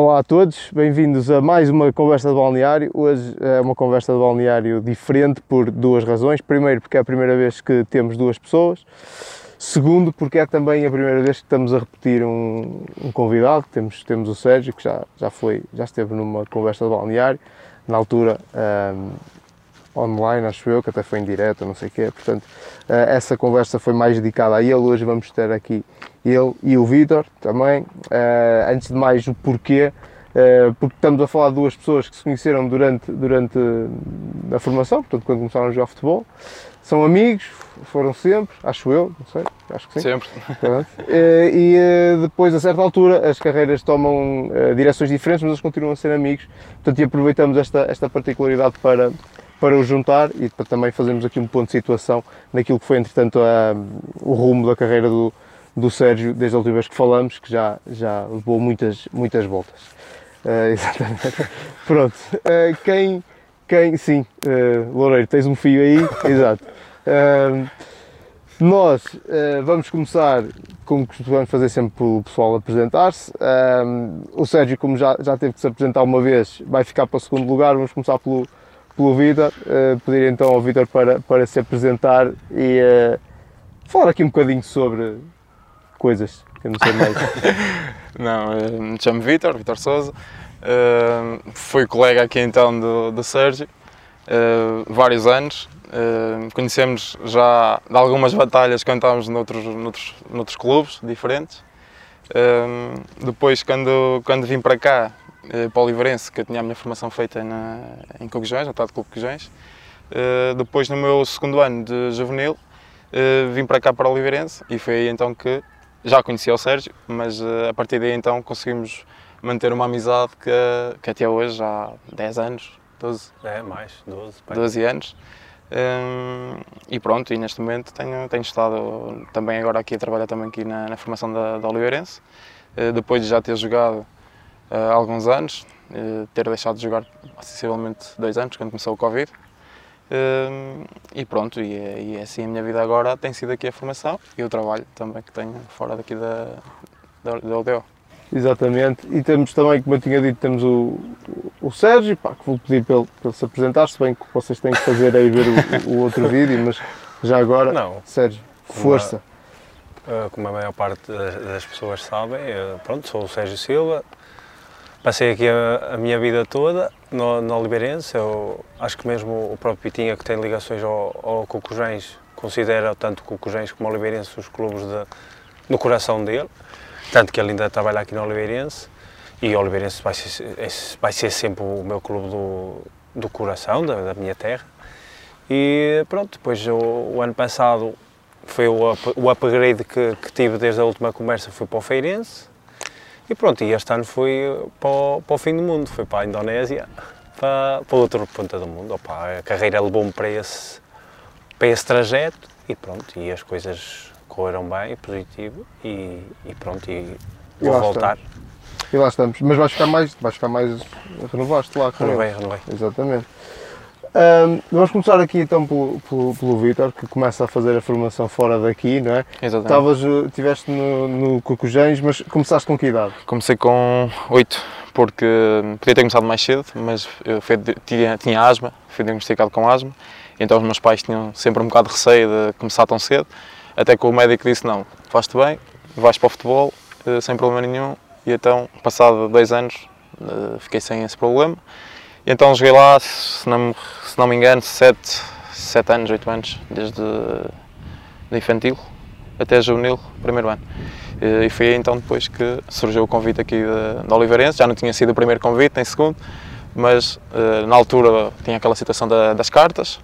Olá a todos, bem-vindos a mais uma conversa de balneário. Hoje é uma conversa de balneário diferente por duas razões. Primeiro, porque é a primeira vez que temos duas pessoas. Segundo, porque é também a primeira vez que estamos a repetir um, um convidado. Temos, temos o Sérgio, que já, já, foi, já esteve numa conversa de balneário, na altura um, online, acho eu, que até foi em direto, não sei o quê. Portanto, uh, essa conversa foi mais dedicada a ele. Hoje vamos ter aqui ele e o Vitor também. Uh, antes de mais, o porquê. Uh, porque estamos a falar de duas pessoas que se conheceram durante, durante a formação, portanto, quando começaram a jogar futebol. São amigos, foram sempre, acho eu, não sei, acho que sim. Sempre. E depois, a certa altura, as carreiras tomam direções diferentes, mas eles continuam a ser amigos. Portanto, e aproveitamos esta, esta particularidade para, para o juntar e para também fazermos aqui um ponto de situação naquilo que foi, entretanto, a, o rumo da carreira do, do Sérgio desde a última vez que falamos, que já, já levou muitas, muitas voltas. Uh, exatamente. Pronto. Uh, quem, quem, sim, uh, Loureiro, tens um fio aí, exato. Uh, nós vamos começar, como costumamos fazer sempre pelo pessoal apresentar-se. o Sérgio, como já, já teve que se apresentar uma vez, vai ficar para o segundo lugar. Vamos começar pelo, pelo Vitor. pedir então ao Vitor para, para se apresentar e falar aqui um bocadinho sobre, coisas que não sei mais. não, eh, me chamo Vitor, Vitor Souza. Uh, fui colega aqui então do, do Sérgio, uh, vários anos. Uh, conhecemos já de algumas batalhas que estávamos noutros, noutros, noutros clubes diferentes. depois, quando, quando vim para cá, para o Oliveirense, que eu tinha a minha formação feita na, em Cogejões, no Estado Clube Cogejões, depois no meu segundo ano de juvenil, vim para cá para o Oliveirense e foi aí então que já conhecia o Sérgio, mas uh, a partir daí então conseguimos manter uma amizade que, que até hoje há 10 anos, 12. É, mais, 12. Pai. 12 anos. Um, e pronto, e neste momento tenho, tenho estado também agora aqui a trabalhar também aqui na, na formação da, da Oliveirense, uh, depois de já ter jogado uh, há alguns anos, ter deixado de jogar sensivelmente dois anos, quando começou o Covid. Uh, e pronto, e, é, e é assim a minha vida agora tem sido aqui a formação e o trabalho também que tenho fora daqui da, da, da UDO. Exatamente, e temos também, como eu tinha dito, temos o, o Sérgio, pá, que vou pedir para ele, para ele se apresentar, se bem que vocês têm que fazer aí ver o, o outro vídeo, mas já agora, Não, Sérgio, força. Como a, como a maior parte das pessoas sabem, pronto, sou o Sérgio Silva, Passei aqui a, a minha vida toda no, no Oliveirense, eu acho que mesmo o próprio Pitinha, que tem ligações ao, ao Cucujães, considera tanto Cucujães como Oliveirense os clubes de, no coração dele, tanto que ele ainda trabalha aqui no Oliveirense, e o Oliveirense vai ser, vai ser sempre o meu clube do, do coração, da, da minha terra. E pronto, depois o, o ano passado foi o, o upgrade que, que tive desde a última conversa, foi para o Feirense, e pronto, e este ano fui para o, para o fim do mundo, fui para a Indonésia, para, para outra ponta do mundo. Opa, a carreira levou-me para esse, para esse trajeto e pronto, e as coisas correram bem, positivo, e, e pronto, e vou e voltar. Estamos. E lá estamos. Mas vais ficar mais, vais ficar mais, renovaste lá. Renovei, renovei. Exatamente. Um, vamos começar aqui então pelo, pelo, pelo Vitor, que começa a fazer a formação fora daqui, não é? Exatamente. Estavas, estiveste no, no Cucujães, mas começaste com que idade? Comecei com 8, porque podia ter começado mais cedo, mas eu fui, tinha, tinha asma, fui diagnosticado com asma, então os meus pais tinham sempre um bocado de receio de começar tão cedo, até que o médico disse, não, faz-te bem, vais para o futebol, eh, sem problema nenhum, e então, passado dois anos, eh, fiquei sem esse problema, então joguei lá, se não, se não me engano, 7, 7 anos, 8 anos, desde de infantil até juvenil, primeiro ano. E foi então depois que surgiu o convite aqui da Oliveirense, já não tinha sido o primeiro convite, nem segundo, mas eh, na altura tinha aquela situação da, das cartas,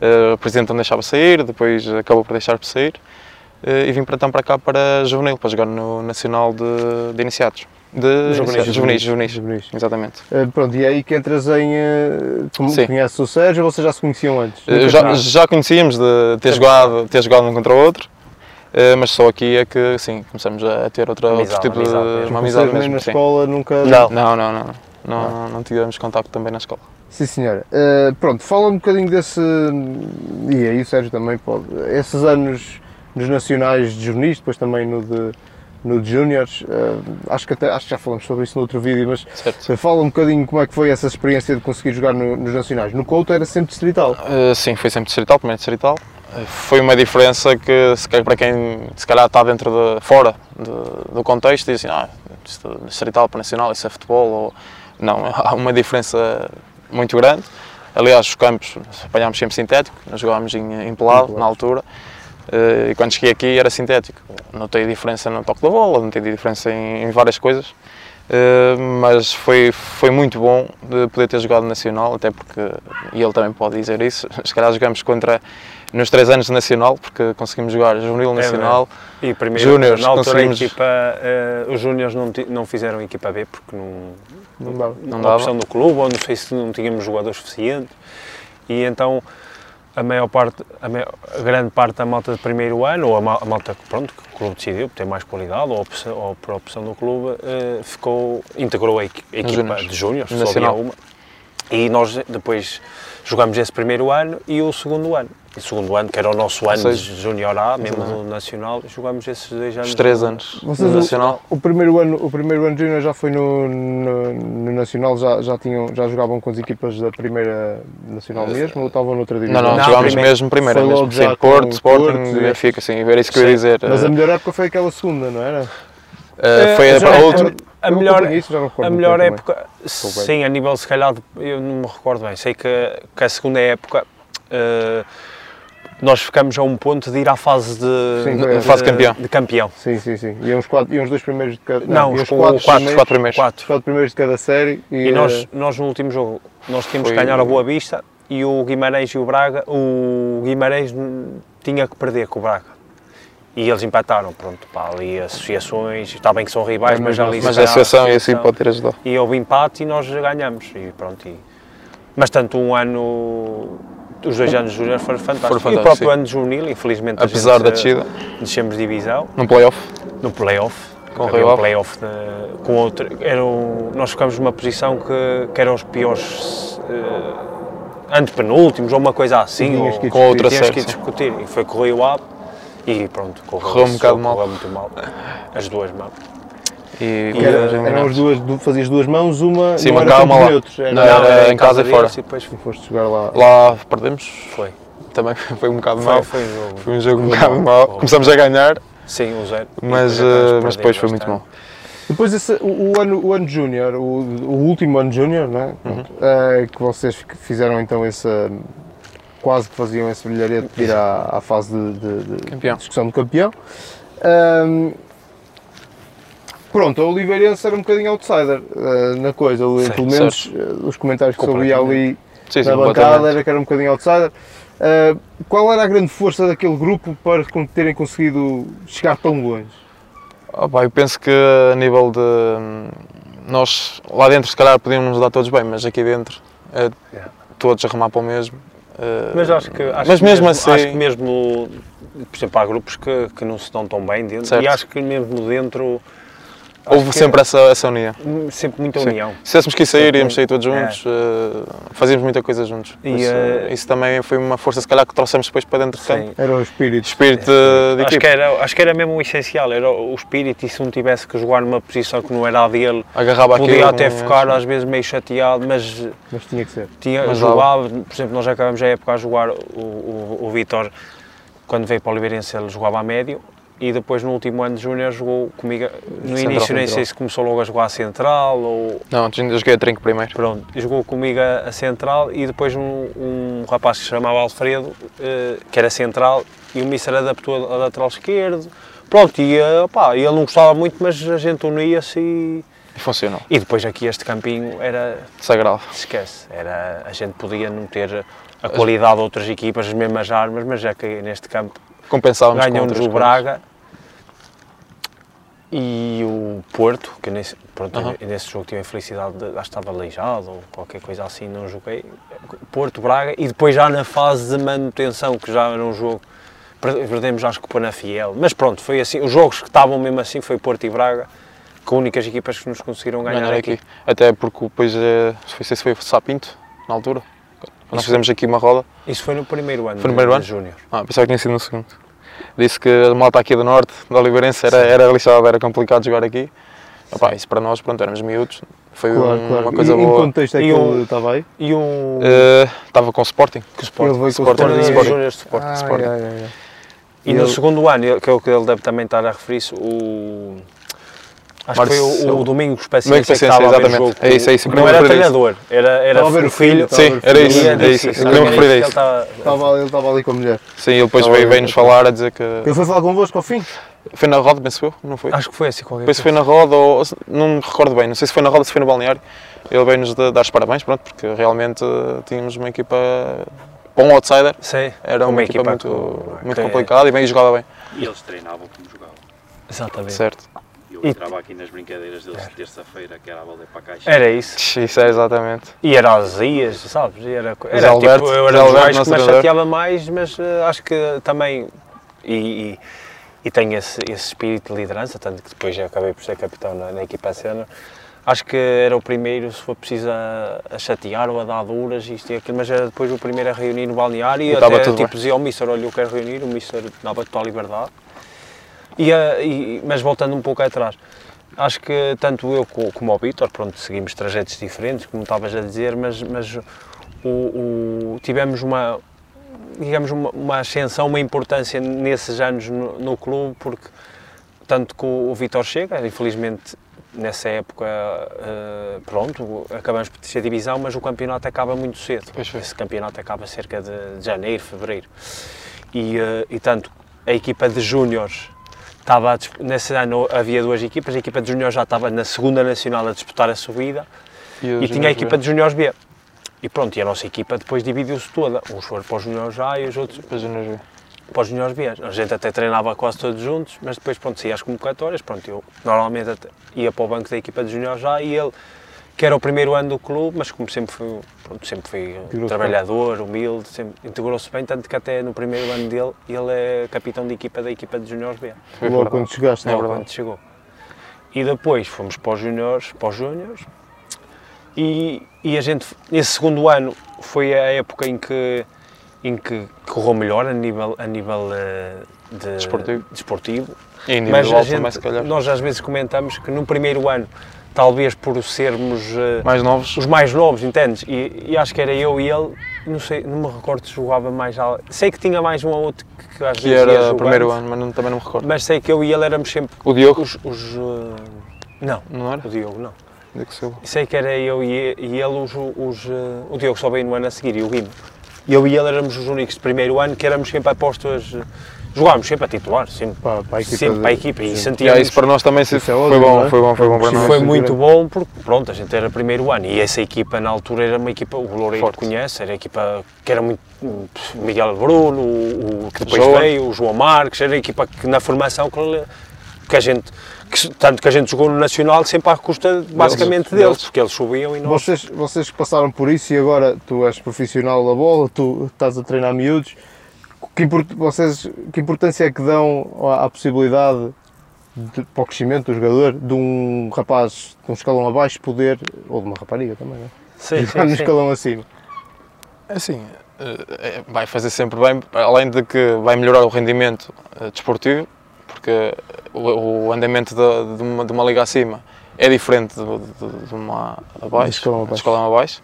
eh, o presidente não deixava sair, depois acabou por deixar por sair, eh, e vim para então para cá para juvenil, para jogar no Nacional de, de Iniciados. De juvenis, juvenis, juvenis, juvenis. exatamente. Uh, pronto, e é aí que entras em. Uh, como Sim. conheces o Sérgio ou vocês já se conheciam antes? Uh, já, já conhecíamos de ter jogado, ter jogado um contra o outro, mas só aqui é que sim, começamos a ter outra, amizade, outro tipo de. Amizade uma amizade mesmo. na sim. escola nunca. Não, não, não. não. Não, não, não tivemos contato também na escola. Sim, senhora. Uh, pronto, fala um bocadinho desse. E aí o Sérgio também pode. Esses anos nos nacionais de jornalistas, depois também no de no de Júniores. Uh, acho, que até, acho que já falamos sobre isso no outro vídeo, mas Certo. fala um bocadinho como é que foi essa experiência de conseguir jogar no- nos Nacionais. No Couto era sempre distrital. Uh, sim, foi sempre distrital, primeiro distrital. Foi uma diferença que, se calhar, para quem se calhar está dentro de, fora de- do contexto, diz assim, ah, é distrital para nacional, isso é futebol, ou... Não, há uma diferença muito grande. Aliás, os campos apanhámos sempre sintético, nós jogámos em, em pelado na altura, e quando cheguei aqui era sintético. Notei diferença no toque da bola, notei diferença em, em várias coisas. Uh, mas foi, foi muito bom de poder ter jogado Nacional, até porque, e ele também pode dizer isso, se calhar jogamos contra, nos três anos de Nacional, porque conseguimos jogar Juvenil Nacional, E primeiro, na altura conseguimos- a equipa, eh, os Júniores não, não fizeram equipa B porque não, Não dava. Não dava. opção do clube, ou não sei se não tínhamos jogadores suficientes. E então a maior parte, a, maior- a grande parte da malta de primeiro ano, ou a, ma- a malta que, pronto, que o clube decidiu, por ter mais qualidade, ou, opção, ou por opção do clube, eh, ficou, integrou a, equi- equipa de Júniores, só havia uma. E nós depois jogamos esse primeiro ano e o segundo ano. O segundo ano, que era o nosso ano de seja, Júnior A, mesmo no Nacional, jogamos esses dois anos. os três no- anos Vocês, no Nacional. O, o primeiro ano, o primeiro ano de Júnior já foi no, no, no Nacional, já, já, tinham, já jogavam com as equipas da primeira Nacional mesmo ou estavam noutra divisão? Não, não, Não, jogámos primeiro- mesmo primeiro, foi mesmo, já sim, Porto, Sporting, Porto, e- Benfica, sim, era isso que eu ia dizer. Mas eh, a melhor época foi aquela segunda, não era? eh, foi a, já- a última, a melhor, não recordo a melhor bem também. época, sim, a nível se calhar, eu não me recordo bem, sei que, que a segunda época eh, nós ficamos a um ponto de ir à fase de, Sim, foi a fase de campeão. de campeão. Sim, sim, sim. Iam os, quatro, iam os dois primeiros de cada. Não, iam os os quatro- quatro, primeiros, quatro primeiros. Quatro. os quatro primeiros de cada série. E, E nós, eh, nós no último jogo, nós tínhamos que ganhar a Boa Vista e o Guimarães e o Braga, o Guimarães tinha que perder com o Braga. E eles empataram, pronto, pá, ali associações, está bem que são rivais, É, mas, mas ali mas a associação e assim pode ter ajudado. e houve empate e nós ganhamos e pronto. E... Mas tanto um ano, os dois anos de júnior foram fantásticos. Foram e o próprio sim. ano de juvenil, infelizmente, Apesar gente, da descida, descemos de divisão, num playoff, no playoff. Com o um playoff. de- com outro, era um- nós ficamos numa posição que, que eram os piores eh, antepenúltimos ou uma coisa assim, ou, com outra tínhamos série. que ir discutir. E foi correr o AB e pronto, correu, Correu um bocado mal. correu muito mal. As duas mãos. E, que era- e- eram as duas, du- fazias duas mãos, uma. Sim, não uma era cá, uma lá. neutros, era- Não, era em casa e deles fora. E depois E foste jogar lá. Lá perdemos, foi. também foi um bocado Foi, mal. foi um jogo. Foi um jogo um bocado mal. mau. Começamos a ganhar, Sim, um zero. E mas, depois por mas depois foi muito bastante. mal. Depois esse, o, o ano, o ano júnior, o, o último ano júnior, não é? Uhum. Eh, que vocês fi- fizeram então essa. quase que faziam esse brilharete de ir à, à fase de, de- de Campeão. discussão de campeão. Ahm, pronto, a Oliveirense era um bocadinho outsider eh, na coisa, Sim, pelo menos eh, os comentários que eu ouvia ali Sim, sim, na bancada era que era um bocadinho outsider. Ah, qual era a grande força daquele grupo para terem conseguido chegar tão longe? Ah, pá, eu penso que a nível de. hum, Nós lá dentro, se calhar, podíamos nos dar todos bem, mas aqui dentro, é, Yeah. todos a remar para o mesmo. Mas acho que, acho mas que mesmo, acho assim, que mesmo, por exemplo, há grupos que, que não se dão tão bem dentro Certo. e acho que mesmo dentro acho houve que sempre essa, essa união. é sempre muita Sim. união. Se tivéssemos que ir sair, Sempre. íamos sair todos É. juntos, eh, fazíamos muita coisa juntos. E, isso, eh, isso também foi uma força, se calhar, que trouxemos depois para dentro de Sim. campo. Era o espírito. Espírito de Acho equipe. que, era, acho que era mesmo o essencial, era o espírito e se não tivesse que jogar numa posição que não era a dele, Agarrava aquilo. podia até ficar às vezes meio chateado, mas Mas tinha que ser. tinha, Mas jogava, por exemplo, nós acabamos a época a jogar, o, o, o Vitor, quando veio para o Oliveirense, ele jogava a médio, e depois no último ano de Júnior jogou comigo, no Central, início nem sei se começou logo a jogar a central, ou Não, eu joguei a trinco primeiro. pronto, jogou comigo a, a central, e depois um, um rapaz que se chamava Alfredo, eh, que era central, e o Mister adaptou a lateral esquerdo, pronto, e eh, opá, ele não gostava muito, mas a gente unia-se e... E funcionou. E depois aqui este campinho era Sagrado. esquece. Era, a gente podia não ter a qualidade de outras equipas, as mesmas armas, mas já que neste campo ganham-nos o. Braga e o Porto, que nesse, pronto, nesse jogo tive a infelicidade de acho que estava aleijado ou qualquer coisa assim, não joguei. Porto, Braga e depois já na fase de manutenção, que já era um jogo, per- perdemos acho que para na Fiel, mas pronto, foi assim, os jogos que estavam mesmo assim foi Porto e Braga, com únicas equipas que nos conseguiram ganhar, aqui. aqui. Até porque depois, eh, não sei se foi o Sapinto, na altura. Nós Isso fizemos aqui uma roda. Isso foi no primeiro ano Foi no primeiro ano? de Júnior. Ah, pensava que tinha sido no segundo. Disse que a malta aqui do Norte, da Oliveirense, era, era lixado, era complicado jogar aqui. Epá, isso para nós, pronto, éramos miúdos, foi Claro, um- claro. uma coisa e, Em boa. contexto é E que um- ele estava aí? E um. Eh, Estava com o Sporting. que Sporting. Ele veio com o Sporting, Sporting. Sporting. Sporting. Sporting. Ah, Sporting. yeah, yeah, yeah. E E no ele- segundo ano, que é o que ele deve também estar a referir-se, o. Acho que foi o, o Domingos Paciência Domingos que Paciência, estava a ver o exatamente. jogo. É isso, é isso, Não era treinador, era, era Estava o filho, filho. estava Sim, era isso, é isso. Eu queria exatamente referir a que isso. ele estava- Estava, ele estava ali com a mulher. Sim, ele depois Estava veio, a veio nos ver. falar a dizer que. Ele foi falar convosco ao fim? Foi na roda, penso eu, não foi? Acho que foi assim qualquer Depois coisa. foi na roda ou. Não me recordo bem, não sei se foi na roda ou se foi no balneário. Ele veio-nos da- dar os parabéns, pronto, porque realmente eh, tínhamos uma equipa. Para um outsider, Sim, era uma, uma equipa, equipa muito, que- muito que- complicada e bem jogava bem. E eles treinavam como jogavam. Exatamente. Certo. E eu entrava aqui nas brincadeiras deles de terça-feira, que era a bola para a caixa. Era isso. Isso é exatamente. E era as Ias, sabes? E Era, Zé era Alberto, tipo, eu era Alberto, mais que me chateava mais, mas eh, acho que também. E, e, e tenho esse, esse espírito de liderança, tanto que depois já acabei por ser capitão na, na equipa cena. Acho que era o primeiro, se for preciso, a, a chatear ou a dar duras, isto e aquilo, mas era depois o primeiro a reunir no balneário e, E estava até tudo tipo, bem. dizia ao Mister: Olha, eu quero reunir, o Mister dava total liberdade. E, a- e- mas voltando um pouco atrás, acho que tanto eu co- como o Vítor, pronto, seguimos trajetos diferentes, como estavas a dizer, mas, mas o, o- tivemos uma, digamos, uma, uma ascensão, uma importância nesses anos no, no clube, porque tanto que o, o Vítor chega, infelizmente nessa época, eh, pronto, acabamos por ter divisão, mas o campeonato acaba muito cedo. Esse campeonato acaba cerca de, janeiro, fevereiro. E, eh, e tanto a equipa de júniores estava a nesse ano havia duas equipas, a equipa de júniores já estava na segunda nacional a disputar a subida e tinha a equipa de júniores B. E pronto, e a nossa equipa depois dividiu-se toda. Uns foram para os júniores A e os outros Depois juniors B. para os juniores B. A gente até treinava quase todos juntos, mas depois, pronto, saía às convocatórias, pronto, eu normalmente ia para o banco da equipa de juniores já e ele, que era o primeiro ano do clube, mas como sempre foi, pronto, sempre Integrou-se trabalhador, humilde, sempre integrou-se bem, tanto que até no primeiro ano dele, ele é capitão de equipa da equipa de juniores B, Foi Logo quando chegaste. É logo verdade. quando chegou. E depois fomos para os juniores, para os e, e a gente, nesse segundo ano, foi a época em que, em que correu melhor a nível, a nível eh, de, Desportivo. desportivo. E Mas individual a gente, também, se calhar. nós às vezes comentamos que no primeiro ano, talvez por sermos eh, Mais novos. os mais novos, entendes? E, e acho que era eu e ele, não sei, não me recordo se jogava mais. Sei que tinha mais um ou outro que, que às Que vezes ia era o primeiro ano, mas não- também não me recordo. Mas sei que eu e ele éramos sempre O Diogo? os. os eh, não, Não era? o Diogo não. Diogo Silva. Sei que era eu e, e ele os, os, eh, o Diogo só veio no ano a seguir e o Guimo. E eu e ele éramos os únicos de primeiro ano que éramos sempre apostos, eh, jogávamos sempre a titular, sempre, Para, para a equipa. sempre de- para a equipa e sim. E sentíamos... isso para nós também se- é foi ótimo, bom, é? foi bom, foi bom para Sim, nós. Foi muito bom porque, pronto, a gente era primeiro ano e essa equipa na altura era uma equipa, o Loureiro Forte. conhece, era a equipa que era muito, o Miguel Bruno, o, o que depois João. veio, o João Marques, era a equipa que na formação que, que a gente, que, se- tanto que a gente jogou no Nacional sempre à custa basicamente deles, deles. porque eles subiam e nós... Vocês, vocês que passaram por isso e agora tu és profissional da bola, tu estás a treinar miúdos, que, vocês, que importância é que dão à, à possibilidade de, para o crescimento do jogador de um rapaz de um escalão abaixo poder, ou de uma rapariga também, né? Sim, jogar no sim, sim. escalão acima? É Assim, eh, é- vai fazer sempre bem, além de que vai melhorar o rendimento eh, desportivo, porque o, o andamento de, de uma, de uma liga acima é diferente de, de- de uma abaixo, escalão de abaixo. escalão abaixo,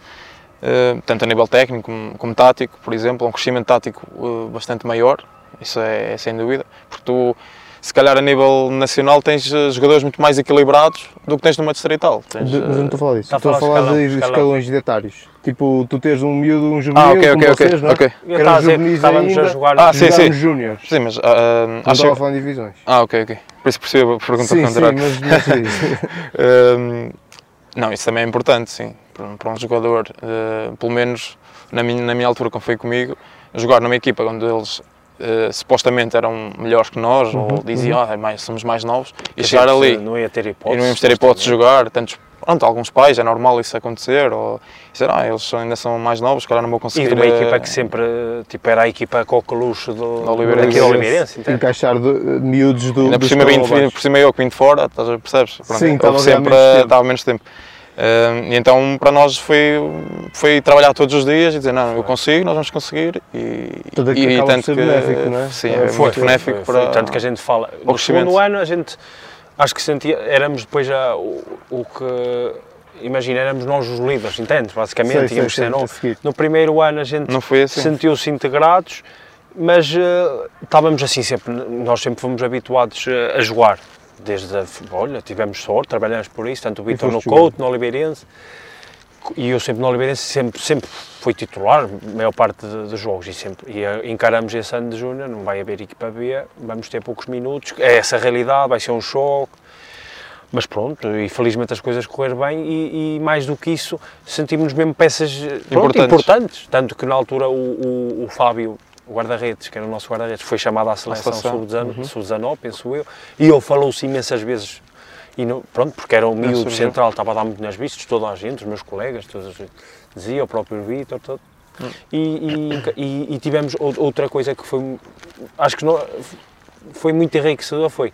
tanto a nível técnico como, como tático, por exemplo, um crescimento tático eh, bastante maior, isso é, é sem dúvida, porque tu, se calhar a nível nacional tens eh, jogadores muito mais equilibrados do que tens numa distrital. Tens, De- mas eu não eh, estou a falar disso, estou a falar escalão, de escalões etários. Tipo, tu teres um miúdo, um juvenil, ah, ok, como ok, ok, vocês, não é? ok. Eu estava a dizer que juvenis estávamos a jogar... Ah, sim, Jogar sim. nos júniores. Sim, mas ah, ah, Não acho estava a falar em divisões. Ah, ok, ok. Por isso percebo a pergunta Sim, sim, contrária. mas, mas sim. Hum, não, isso também é importante, sim. Para um, jogador, eh, pelo menos na minha, na minha altura, como foi comigo, jogar numa equipa onde eles eh, supostamente eram melhores que nós, ou diziam, ah, é mais, somos mais novos, e A chegar ali Não ia ter hipótese. e não íamos ter hipótese de jogar, tantos, pronto, alguns pais, é normal isso acontecer, ou dizer, ah, eles ainda são mais novos, se calhar não vou conseguir. E de uma eh, equipa que sempre, tipo, era a equipa coqueluche do, Da Oliveirense. do Oliveirense, entende? encaixar de, miúdos do, Ainda do por cima, vim, por cima eu que vim de fora, percebes? Pronto, Sim, estava sempre, menos tempo. estava menos tempo. Uh, e então para nós foi, foi trabalhar todos os dias e dizer não, eu consigo, nós vamos conseguir e, Tudo e, aquilo acaba por ser que benéfico, não é? sim, É, é foi, muito benéfico foi, para foi. Tanto que a gente fala. No segundo ano a gente acho que sentia, éramos depois já o, o que. Imagina, éramos nós os líderes, entendes? Basicamente, Sei, tínhamos sei, ser. No primeiro ano a gente assim. sentiu-se integrados, mas eh, estávamos assim sempre, nós sempre fomos habituados eh, a jogar. Desde a, olha, tivemos sorte, trabalhamos por isso, tanto o Vitor no Couto, no Oliveirense, e eu sempre no Oliveirense sempre, sempre fui titular, a maior parte dos jogos, e, sempre, e eh, encaramos esse ano de Júnior, não vai haver equipa B, vamos ter poucos minutos, é essa a realidade, vai ser um choque, mas pronto, e felizmente as coisas correram bem e, e mais do que isso, sentimos mesmo peças eh, pronto, Importantes. importantes. Tanto que na altura o, o, o Fábio, o guarda-redes, que era o nosso guarda-redes, foi chamado à seleção seleção. sub-19, sub-19, penso eu, e ele falou-se imensas vezes, e não, pronto, porque era um miúdo central, estava a dar muito nas vistas, toda a gente, os meus colegas, todos, dizia, o próprio Vítor, todo. E, e, e- e tivemos ou- outra coisa que foi, acho que não, foi muito enriquecedor, foi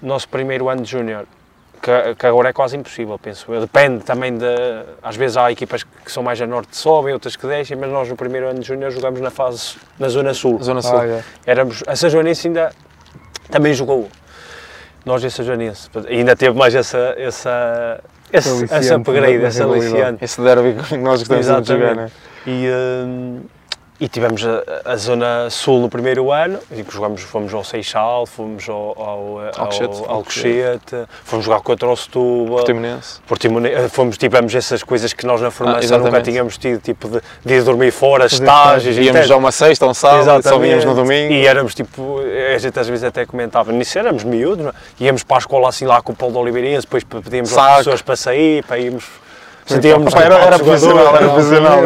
o nosso primeiro ano de júnior, que, que agora é quase impossível, penso eu. Depende também de. Às vezes há equipas que são mais a norte sobem, outras que descem, mas nós no primeiro ano de júnior jogamos na fase na Zona Sul. Zona Sul. Ah, é. Éramos, a Sajoanense ainda também jogou. Nós e a Sajoanense. Ainda teve mais essa, essa, esse, Aliciante essa upgrade, essa aliciante. Esse derby que nós gostamos de jogar, Exatamente. não é? E, hum, e tivemos a, a Zona Sul no primeiro ano, e que jogamos, fomos ao Seixal, fomos ao, ao, Alcochete. ao Alcochete, fomos jogar contra o Setúbal. Portimonense. Portimonense, fomos, tivemos essas coisas que nós na formação nunca exatamente. tínhamos tido, tipo de, de ir dormir fora, estágios, Íamos já uma sexta, um sábado, só vínhamos no domingo. E éramos tipo, a gente às vezes até comentava, nisso éramos miúdos, não é? íamos para a escola assim lá com o Paulo de Oliveirense, depois pedíamos pessoas para sair, para irmos. Sentíamos era- era profissional, era profissional.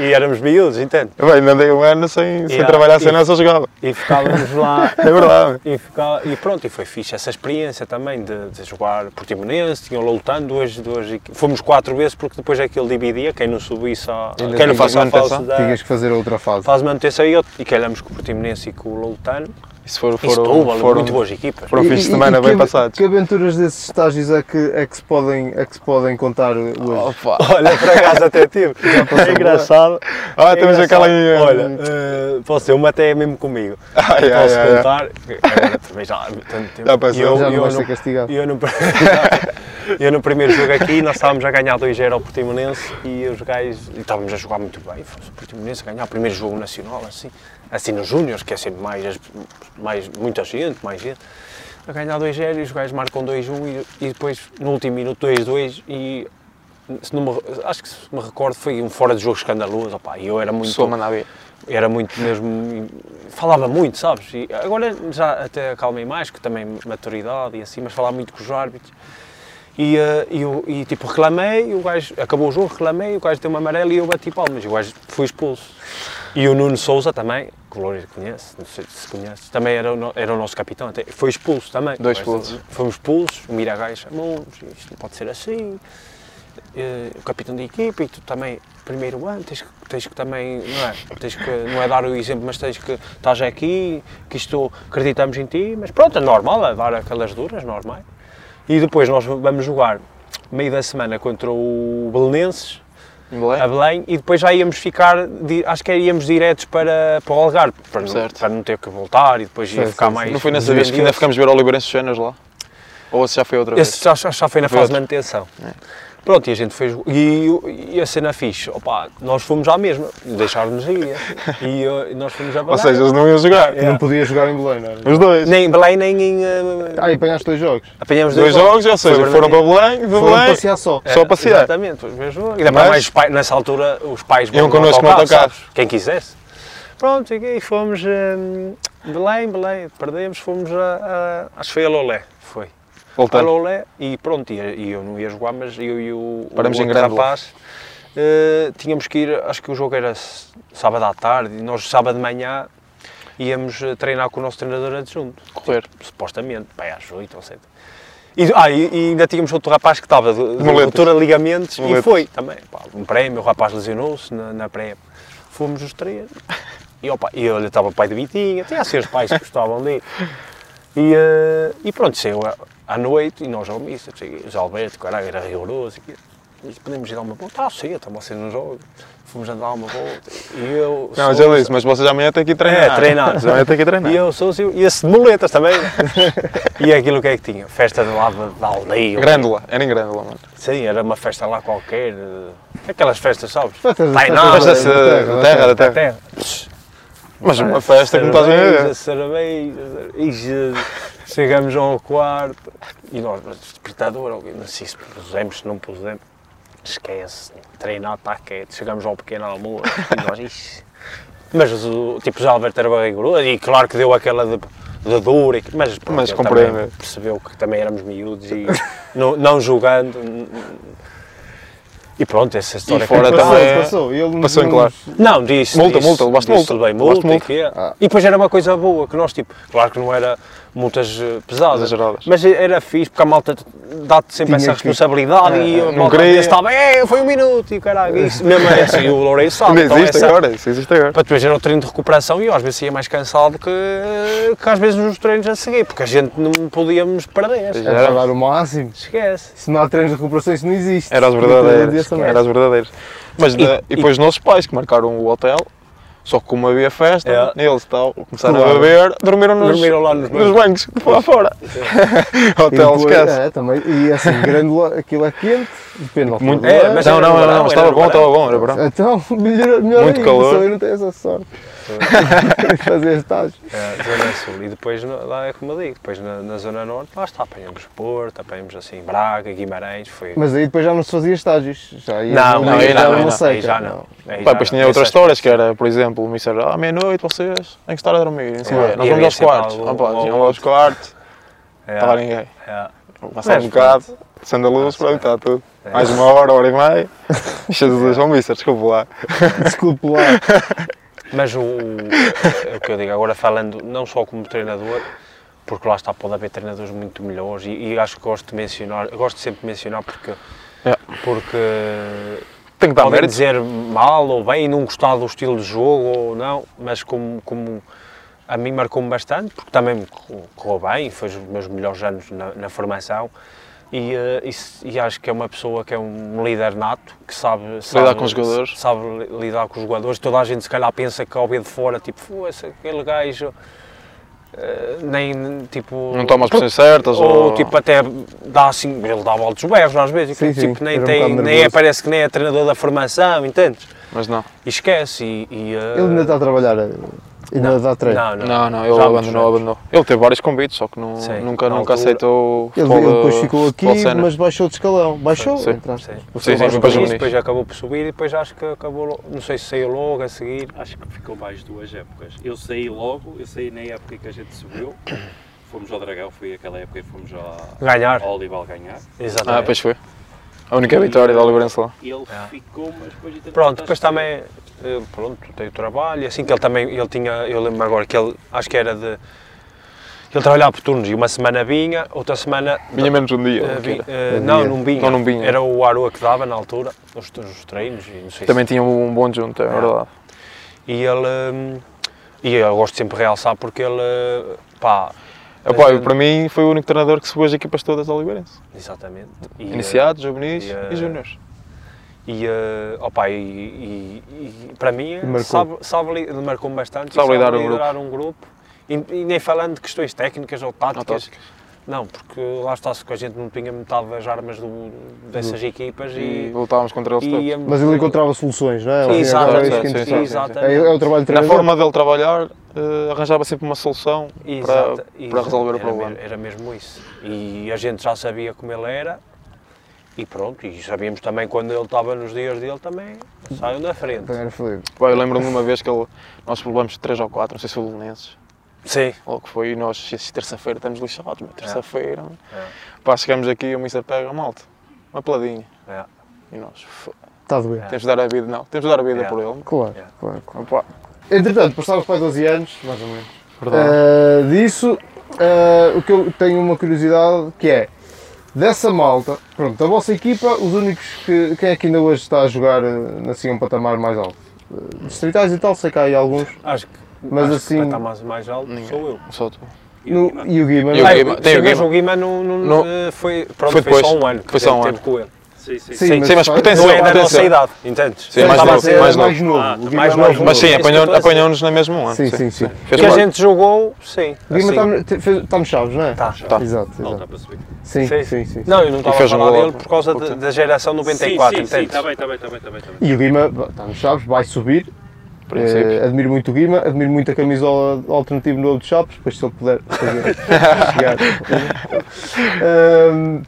E éramos miúdos, entende? Bem, andei um ano sem, sem trabalhar sem nada, só jogava. E ficávamos lá. É verdade. E, fica- e pronto, e foi fixe essa experiência também de, de jogar Portimonense, tinham lutando duas, duas Fomos quatro vezes porque depois aquilo dividia, quem não subisse a, quem não à manutenção. fase da Tinhas que fazer a outra fase. fase de manutenção e, e calhamos com o Portimonense e com o Loutano. E se for, E Setúbal, foram, foram, muito boas equipas. foram fins de semana bem que, passados. Que aventuras desses estágios é que, é que, se, podem, é que se podem contar hoje? Opa. Olha, por acaso até tive. É engraçado. Ah, É temos engraçado. aquela aí. eh, Olha, eh, posso ser uma até é mesmo comigo. Ai, ai, posso ai, ai. contar. Agora também já há tanto tempo. Já passou, E eu, Já não eu no- ser castigado. eu no, eu no primeiro jogo aqui, nós estávamos a ganhar 2-0 ao Portimonense e os gajos, e estávamos a jogar muito bem, foi o Portimonense a ganhar o primeiro jogo nacional, assim, assim nos Júniors, que é sempre mais, mais, muita gente, mais gente, a ganhar 2-0 e os gajos marcam 2-1 e, e depois no último minuto 2-2 e se não me- acho que se me recordo foi um fora de jogo escandaloso, opá, e eu era muito Pessoa mandar ver. era muito mesmo. falava muito, sabes? E agora já até acalmei mais, que também maturidade e assim, mas falava muito com os árbitros. E, eh, e, e, tipo, reclamei, e o gajo acabou o jogo, reclamei, o gajo deu uma amarela e eu bati palmas, e o gajo foi expulso. E o Nuno Souza também, que o Loureiro conhece, não sei se conhece, também era o, era o nosso capitão, até, foi expulso também. Dois expulsos. Fomos expulsos, o Miragai chamou-nos, isto não pode ser assim. Eh, o capitão da equipa e tu também, primeiro ano, tens que, tens que também, não é? Tens que, não é dar o exemplo, mas tens que, estás aqui, que isto, acreditamos em ti, mas pronto, é normal, é dar aquelas duras, normais. E depois nós vamos jogar meio da semana contra o Belenenses, Belém? a Belém, e depois já íamos ficar, acho que íamos diretos para, para o Algarve, para não, para não ter que voltar e depois ia ficar sim, mais... Não foi nessa vez que ainda ficamos a ver o Oliveirense Cenas lá? Ou se já foi outra vez? Esse já, já- já foi na Foi fase de outro. manutenção. Pronto, e a gente fez. E, e a cena fixe, opa, nós fomos à mesma, deixaram-nos ir. E, uh, e nós fomos a Ou Belém. seja, eles não iam jogar. É. Não podias jogar em Belém, não era? Os dois. nem em Belém, nem em. uh, Ah, e apanhaste dois jogos. apanhamos Dois jogos, ou seja, Foi foram para Belém. De Foram Belém. passear só. só É, passear. Exatamente, foi o mesmo jogo. Ainda para Mas- mais, os pais- nessa altura, os pais Iam connosco no autocarro. Quem quisesse. Pronto, e aí fomos. Um, Belém, Belém, perdemos, fomos a. a acho que foi a Lolé, foi. A Voltando. Lolé e pronto, e, e eu não ia jogar, mas eu e o, Paramos o em rapaz eh, tínhamos que ir, acho que o jogo era sábado à tarde, e nós sábado de manhã íamos eh, treinar com o nosso treinador adjunto, Correr. supostamente, pai, às 8 ou 7. E, ah, e, e ainda tínhamos outro rapaz que estava de, Muletas. doutora ligamentos e Muletas. foi também, pá, um prémio, o rapaz lesionou-se na, na pré Fomos os três. E, opa, e olha, estava o pai de Vitinha, tinha assim os pais que gostavam dele. E, eh, e pronto, saiu à- à noite e nós ao missa, os Alberto, caralho, era rigoroso. e podemos ir dar uma volta? Ah, sim, então vocês não jogam. Fomos a dar uma volta. E eu. Não, mas ele disse, mas vocês amanhã têm que ir treinar. É, treinar. Amanhã têm que ir treinar. E eu sou assim, e esse de muletas também. e aquilo que é que tinha? Festa de lá da aldeia. Grândola, era em Grândola, mano. Sim, era uma festa lá qualquer. eh, Aquelas festas, sabes? Festas- Tá, festas não, da- Festa da terra, da terra, da terra. Mas uma festa que não estás a ver. Cerveja, cerveja, e chegamos ao quarto e nós, despertador, não sei se pusemos, se não pusemos, esquece, treinar está quieto, chegamos ao pequeno almoço e nós, ixi. Mas o tipo, já Alberto era rigoroso e claro que deu aquela de, de dura, mas, pronto, Mas compreende. percebeu que também éramos miúdos e não, não julgando. E pronto, essa história fora que- Passou, também- passou. E ele Passou em claro. não, disse. Multa, disse, multa, levaste disse multa. Bem, Levaste multa, e multa. quê? Ah. E depois era uma coisa boa, que nós, tipo, claro que não era multas eh, pesadas, Exageradas. mas era fixe, porque a malta dá-te sempre Tinha essa que- responsabilidade É, e a não malta queria. estava, é, foi um minuto e caralho, isso mesmo é assim, o Lourenço sabe. Ainda então existe essa- agora, isso existe agora. Para depois era o treino de recuperação e eu às vezes ia mais cansado que, que às vezes nos treinos a seguir, porque a gente não podíamos perder. Já. Era dar o máximo. Esquece. Se não há treinos de recuperação, isso não existe. Era os Muita gente verdadeiros. dizia essa merda. Era os verdadeiros. Mas da- e, depois os nossos pais que marcaram o hotel, só que como havia festa, É. eles tal, começaram Claro. a beber, dormiram nos, Dormiram lá nos nos bancos, lá fora. E hotel, depois- esquece. É, também. E assim, grande, aquilo é quente, depende do Muito, É, mas não, não, não, mas era estava bom, estava bom, era verão. Então, melhor, melhor Muito ainda, calor. não tenho essa sorte. Fazer estágio. É, Zona Sul. E depois lá é como eu digo, depois na, na Zona Norte, lá está, apanhamos Porto, apanhamos assim Braga, Guimarães, foi. Mas aí depois já não se fazia estágios. Já ia Não, não, aí não, uma não, seca. aí já não. Aí Pá, já depois não. tinha outras histórias que era, por exemplo, o Mister, ah, meia-noite vocês têm que estar a dormir, não sei quê. É, nós vamos aos quartos. Ah, pá, aos quartos, É, estava ninguém. é. Passava um bocado, acende a luz, pronto, está tudo. É. Mais uma hora, hora e meia. Jesus, João Mister, desculpa lá. Desculpe lá. Mas o, o que eu digo, agora falando não só como treinador, porque lá está, pode haver treinadores muito melhores e, e acho que gosto de mencionar, gosto sempre de mencionar porque, É. porque Tem que dar podem dizer mal ou bem e não gostar do estilo de jogo ou não, mas como, como a mim marcou-me bastante, porque também correu bem, foi os meus melhores anos na, na formação. E, eh, e se- e acho que é uma pessoa que é um líder nato, que sabe, sabe com os jogadores. Sabe li- lidar com os jogadores. Toda a gente se calhar pensa que ao ver de fora, tipo, "Fosse, aquele gajo eh, nem tipo. Não toma as posições certas ou, ou... tipo até dá assim, ele dá altos berros às vezes, Sim, e, tipo, sim, nem, um tem, bocado nem é, parece que nem é treinador da formação, entendes? Mas não. E esquece. E, e, eh, Ele ainda está a trabalhar, ainda não, dá treino. Não, não, Não, não, ele Já abandonou, abandonou. Ele teve vários convites, só que não, Sim, nunca, nunca altura. aceitou Ele, futebol ele depois de- ficou aqui, mas baixou de escalão. Baixou, Sim. Sim. Sim, sim, depois juvenis. depois acabou por subir e depois acho que acabou, não sei se saiu logo a seguir. Acho que ficou mais duas épocas. Eu saí logo, eu saí na época que a gente subiu. Fomos ao Dragão, foi aquela época que fomos ao, Ganhar. ao Olival ganhar. Exatamente. Ah, pois foi. A única vitória da Oliveirense lá. Ele É. ficou, mas depois... entretanto, Pronto, depois também, eh, pronto, tem o trabalho, assim que ele também, ele tinha, eu lembro agora que ele, acho que era de, ele trabalhava por turnos e uma semana vinha, outra semana... Vinha menos um dia. eh, ou o que vi- era. eh, não, não vinha. Não, não vinha. Era o Aroa que dava na altura, os, os treinos, e não sei Também se... tinha um bom junto, é verdade. E ele, e eu gosto sempre de realçar porque ele, eh, pá... Epá, eh, eu, para mim foi o único treinador que subiu as equipas todas da Oliveirense. Exatamente. E, eh, Iniciados, juvenis e, eh, e júniores. E, eh, opa, e, e- e para mim, marcou. sabe, sabe, marcou-me bastante. e Sabe lidar um liderar um grupo. E, e nem falando de questões técnicas ou táticas. táticas. Não, porque lá está-se que a gente não tinha metade das armas do- dessas equipas E e. lutávamos contra eles todos. Mas ele encontrava soluções, não é? E cabo, é sim, sim, exatamente. É, é o trabalho de Na forma dele trabalhar, eh, arranjava sempre uma solução Exato, para, para exato. resolver o Era problema. mesmo- Era mesmo isso. E a gente já sabia como ele era. E pronto, e sabíamos também quando ele estava nos dias dele também, saiu na frente. Também era fluido. Pá, eu lembro-me de uma vez que ele, nós problemas 3 ou 4, não sei se foi o Belenenses, Sim. ou o que foi, e nós, "Isso, terça-feira, estamos lixados, mas terça-feira. É. Pá, chegamos aqui e o Mister pega a malta, uma peladinha. É. E nós, "Fo- Está a doer. É. temos de dar a vida, não, temos de dar a vida É. por ele. Claro, É. claro, claro. Pá, Entretanto, passámos para 12 anos, mais ou menos. verdade. Ah, disso, ah, o que eu tenho uma curiosidade que é dessa malta, pronto, a vossa equipa, os únicos que. Quem é que ainda hoje está a jogar ah, assim um patamar mais alto? Distritais e tal, sei que há aí alguns. Acho que, Mas acho assim- que está mais, mais alto Ninguém. sou eu. Só tu. No- e o Guima, o não é? Guima. tem o Sim, mas Guima. o Guima não, não, Não. eh, foi, pronto, Foi foi, depois. só um ano Foi só um ano. com ele. Sim, sim. Sim, Sim, mas mas faz- potencial, Não é da potencial. nossa idade, entendes? Sim, mais novo, mais é novo. mais novo. Ah, mais novo. Mas sim, dizer. apanhou-nos na mesma ano. Sim, sim, sim. Fez Que a gente jogou, sim. O Guima assim. está, está nos chaves, não é? Tá. Tá. Exato, Não, exato. está para subir. Sim, Sim. sim, sim. Não, eu não estava a fez um falar gol dele por causa da geração 94, sim, sim, sim, entendes? está bem, está bem, está bem, está bem. Está bem. E o Guima está nos chaves, vai subir. Eh, admiro muito o Guima, admiro muito a camisola alternativa no de Chaves, depois se ele puder fazer chegar. Ahm,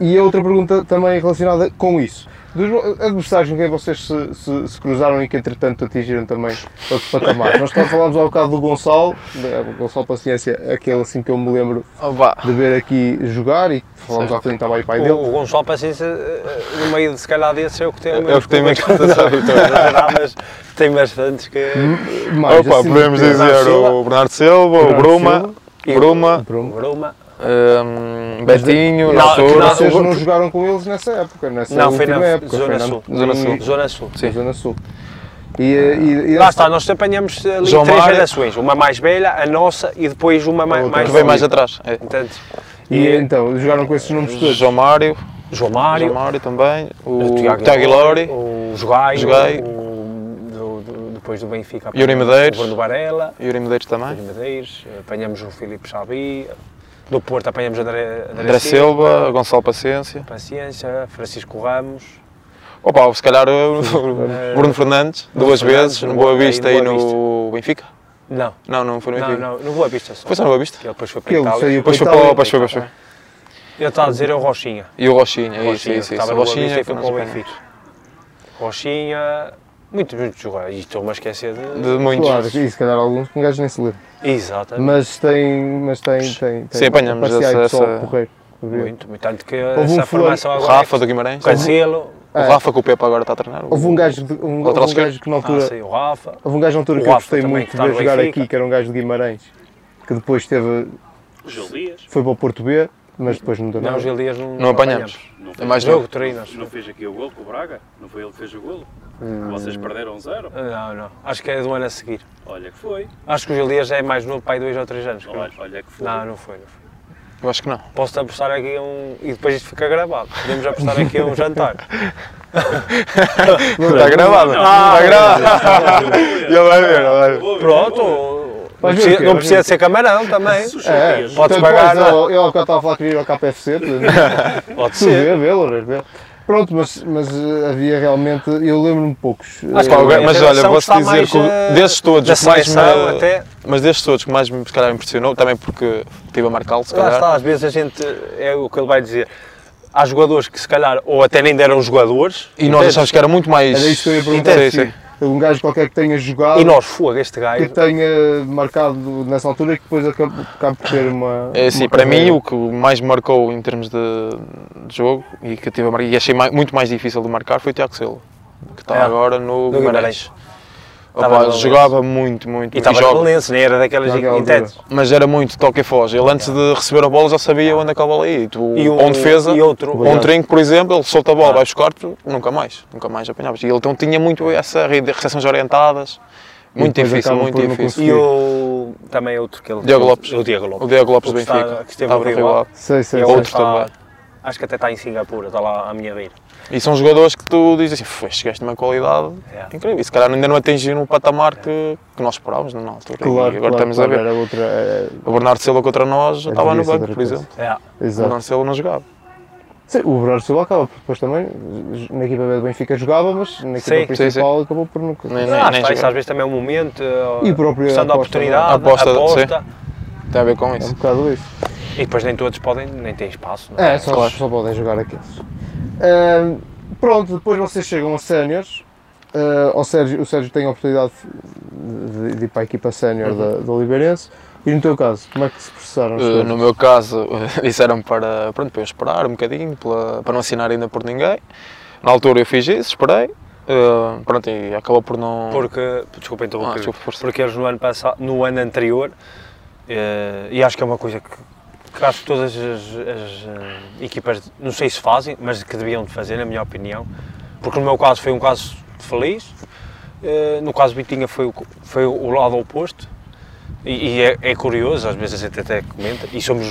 e a outra pergunta também relacionada com isso. Dos adversários com quem vocês se, se- se cruzaram e que entretanto atingiram também outros patamares. Nós falámos ao bocado do Gonçalo, o Gonçalo Paciência, aquele assim que eu me lembro vá. de ver aqui jogar e falámos à frente estava aí pai O, dele. o Gonçalo Paciência, eh, no meio de se calhar desses, é o que tem É o que tem mais contestação. mas tem bastantes que. Mais, Opa, assim, podemos dizer o Bernardo Silva, o Bruma, Silva. Bruma, Bruma. Bruma. hum, Betinho, na altura. não, Vocês não jogaram com eles nessa época, nessa Não, foi na época. Zona foi na- Sul. Zona Sul. Zona Sul. Sim. Zona Sul. E, e, e Lá está, nós apanhamos ali João três Mário. gerações. Uma mais velha, a nossa e depois uma mais, mais Que veio mais atrás. É. Entendes? E então, jogaram com esses nomes todos. João Mário, João Mário, João Mário também, o Tiago Tiago Ilori, o Jogai, Jogai. o, depois do Benfica, Yuri apanhamos Medeiros. o Bruno Varela, Yuri Medeiros também, Yuri Medeiros, apanhamos o Filipe Xavi, do Porto apanhamos o André, André Silva, Gonçalo Paciência. Paciência, Francisco Ramos, Opa, se calhar o Bruno Fernandes, duas Fernandes, vezes, no Boa Vista aí e no Benfica. não, Não, não foi no não, Benfica. não, no Boa Vista só. Foi só no Boa Vista? Que ele depois foi para ele Itália. Depois foi para, depois foi, depois foi. Ele está a dizer é o Rochinha. E o Rochinha, isso, Rochinha, isso. estava no Boa Vista Rochinha e foi para o Benfica. Rochinha, muito, muito jogar. E estou-me a esquecer de... De muitos. Claro, e se calhar alguns que um gajo nem se lembra. Exatamente. Mas tem, mas tem, tem, tem Sim, apanhamos essa- pessoal essa- porreiro. Muito, muito. Tanto que um essa fulano- formação O agora... Rafa do Guimarães. Cancelo. O. Rafa que o Pepe agora está a treinar. Houve um gajo, de- um, houve um gajo que na Ah, altura, sim, o Rafa. houve um gajo na altura que eu gostei muito que de ver jogar aqui, que era um gajo de Guimarães, que depois teve, foi para o Porto B, mas depois não deu Não, nada. os Elias não, Não apanhamos. não É fez, mais Jogo, novo. treinos. não fez aqui o golo com o Braga? Não foi ele que fez o golo? Hum. Vocês perderam zero? Não, não. Acho que é do ano a seguir. Olha que foi. Acho que o Elias é mais novo, pai, dois ou três anos. Olha, olha que foi. Não, não foi, não foi. Eu acho que não. Posso-te apostar aqui a um. E depois isto fica gravado. Podemos apostar aqui a um jantar. Está gravado. Está gravado. Ele vai ver, ele vai ver. Pronto. Não precisa, quê? não precisa ser camarão também. É, Podes Portanto, pagar. eu, eu há bocado estava a falar que queria ir ao KFC, Pode ser. vê, vê, vê. Pronto, mas, mas eh, havia realmente, eu lembro-me poucos. Acho Eh, que Pá, a mas olha, vou-te está dizer mais, que eh, desses todos, mais me- até. Mas destes todos que mais me se calhar impressionou, também porque estive a marcá-lo, se Lá calhar. está, às vezes a gente. É o que ele vai dizer. Há jogadores que se calhar, ou até nem deram jogadores. E nós achávamos que era muito mais. Era isso que eu ia Sim, sim. Um gajo qualquer que tenha jogado, E nós, fogo, este que gajo. tenha marcado nessa altura e que depois acabe, acabe por ter uma. É assim, uma para mim carreira. o que mais me marcou em termos de, de jogo e que eu tive a marcar, e achei mai- muito mais difícil de marcar foi o Tiago Silva, que está É. agora no No Guimarães. Estava Opa, Belenenses. jogava muito, muito, E estava no Valença, nem era daquelas intentas. mas era muito toque e foge. Ele antes de receber a bola já sabia onde é que a bola ia. E tu, E um- um defesa, e outro- ou um trinco, por exemplo, ele solta a bola, Ah. vai buscar, nunca mais, nunca mais apanhavas. E ele então tinha muito essa rede de recepções orientadas, muito difícil, muito difícil. E o. Também outro que ele. Diego Lopes. O Diego Lopes. O Diego Lopes Benfica, que esteve estava no rival. Sei, sei, sei. outro também. Acho que até está em Singapura, está lá à minha beira. E são jogadores que tu dizes assim, "Foi, este gajo tem uma qualidade É. incrível. E se calhar ainda não atingiram o patamar que, que nós esperávamos na altura. Claro, e agora claro, estamos claro, a ver. Era outra. era- O Bernardo Silva contra nós já É, estava no banco, por exemplo. É. O Exato. Bernardo Silva não jogava. Sim, o Bernardo Silva acaba depois também, na equipa B do Benfica jogava, mas na equipa Sim, sim, principal acabou por nunca. Nem- Ah, nem isso jogar. às vezes também é um momento. E o da aposta, oportunidade, A aposta, aposta. Tem a ver com É um isso. bocado isso. E depois nem todos podem, nem têm espaço. não é? É, só, Claro. só podem jogar aqueles. Ahm, pronto, depois vocês chegam a séniores. Ah, ao Sérgio, o Sérgio tem a oportunidade de, de ir para a equipa sénior da, da Oliveirense. E no teu caso, como é que se processaram as Uh, coisas? no meu caso, disseram para, pronto, para eu esperar um bocadinho, pela- para não assinar ainda por ninguém. Na altura eu fiz isso, esperei. Uh, pronto, e acabou por não. Porque, desculpa Ah, interromper, desculpa, porque eles no ano, passado, no ano anterior, eh, e acho que é uma coisa que, que acho que todas as, as, eh, equipas, não sei se fazem, mas que deviam de fazer, na minha opinião, porque no meu caso foi um caso feliz, eh, no caso Vitinha foi, o- foi o lado oposto, e, e é, é curioso, às vezes a gente até comenta, e somos,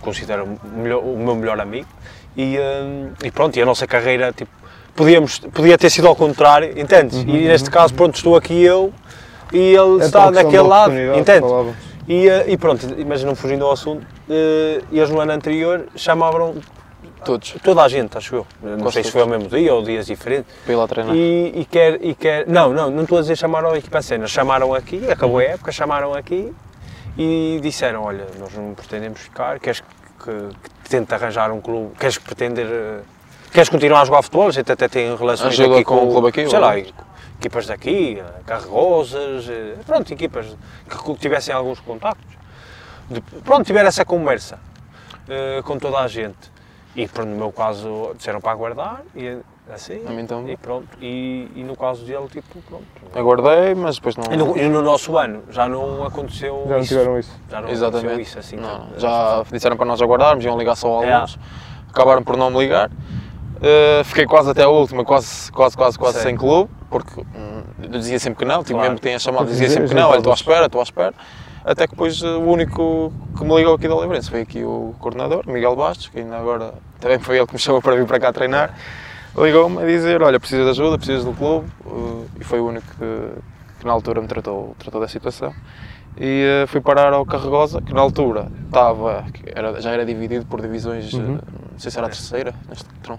considero o, melhor- o meu melhor amigo, E, hum, e pronto, e a nossa carreira, tipo, podíamos, podia ter sido ao contrário, entendes? Uhum, e neste caso, pronto, estou aqui eu e ele É está da lado, falávamos. E, eh, e pronto, mas não fugindo ao assunto, eh, eles no ano anterior chamavam Todos, toda a gente, acho eu. Não Quase sei se todos. foi ao mesmo dia ou dias diferentes. ir lá treinar. E, e quer, e quer. Não, não, não estou a dizer chamaram a equipa cena. Chamaram aqui, acabou a época, chamaram aqui e disseram: Olha, nós não pretendemos ficar, queres que, que tente arranjar um clube, queres pretender. eh, Queres continuar a jogar futebol? A gente até tem relações Ajuda aqui com o clube aqui, Sei lá? Equipas daqui, carregosas, eh, pronto, equipas que tivessem alguns contactos. De- pronto, tiver essa conversa eh, com toda a gente. E pronto, no meu caso disseram para aguardar e assim. A mim também. E pronto. E, e no caso dele, tipo, pronto. Aguardei, mas depois não. E no, e no nosso ano já não aconteceu Já não tiveram isso. Já não Exatamente. aconteceu isso assim. Não, tanto, já forma. disseram para nós aguardarmos, iam ligar só a É. alguns. Acabaram por não me ligar. Uh, fiquei quase até a última, quase, quase, quase, quase sem clube, porque hum, eu dizia sempre que não, tipo, Claro. mesmo que tenha chamado, dizia sempre que não, olha, estou à espera, estou à espera. Até que depois uh, o único que me ligou aqui da Oliveirense foi aqui o coordenador, Miguel Bastos, que ainda agora também foi ele que me chamou para vir para cá treinar. Ligou-me a dizer: Olha, precisas de ajuda, precisas do clube, uh, e foi o único que, que na altura me tratou, tratou da situação. E uh, fui parar ao Carregosa, que na altura estava, que era, já era dividido por divisões, uh, Uhum. não sei se era a terceira, neste tron.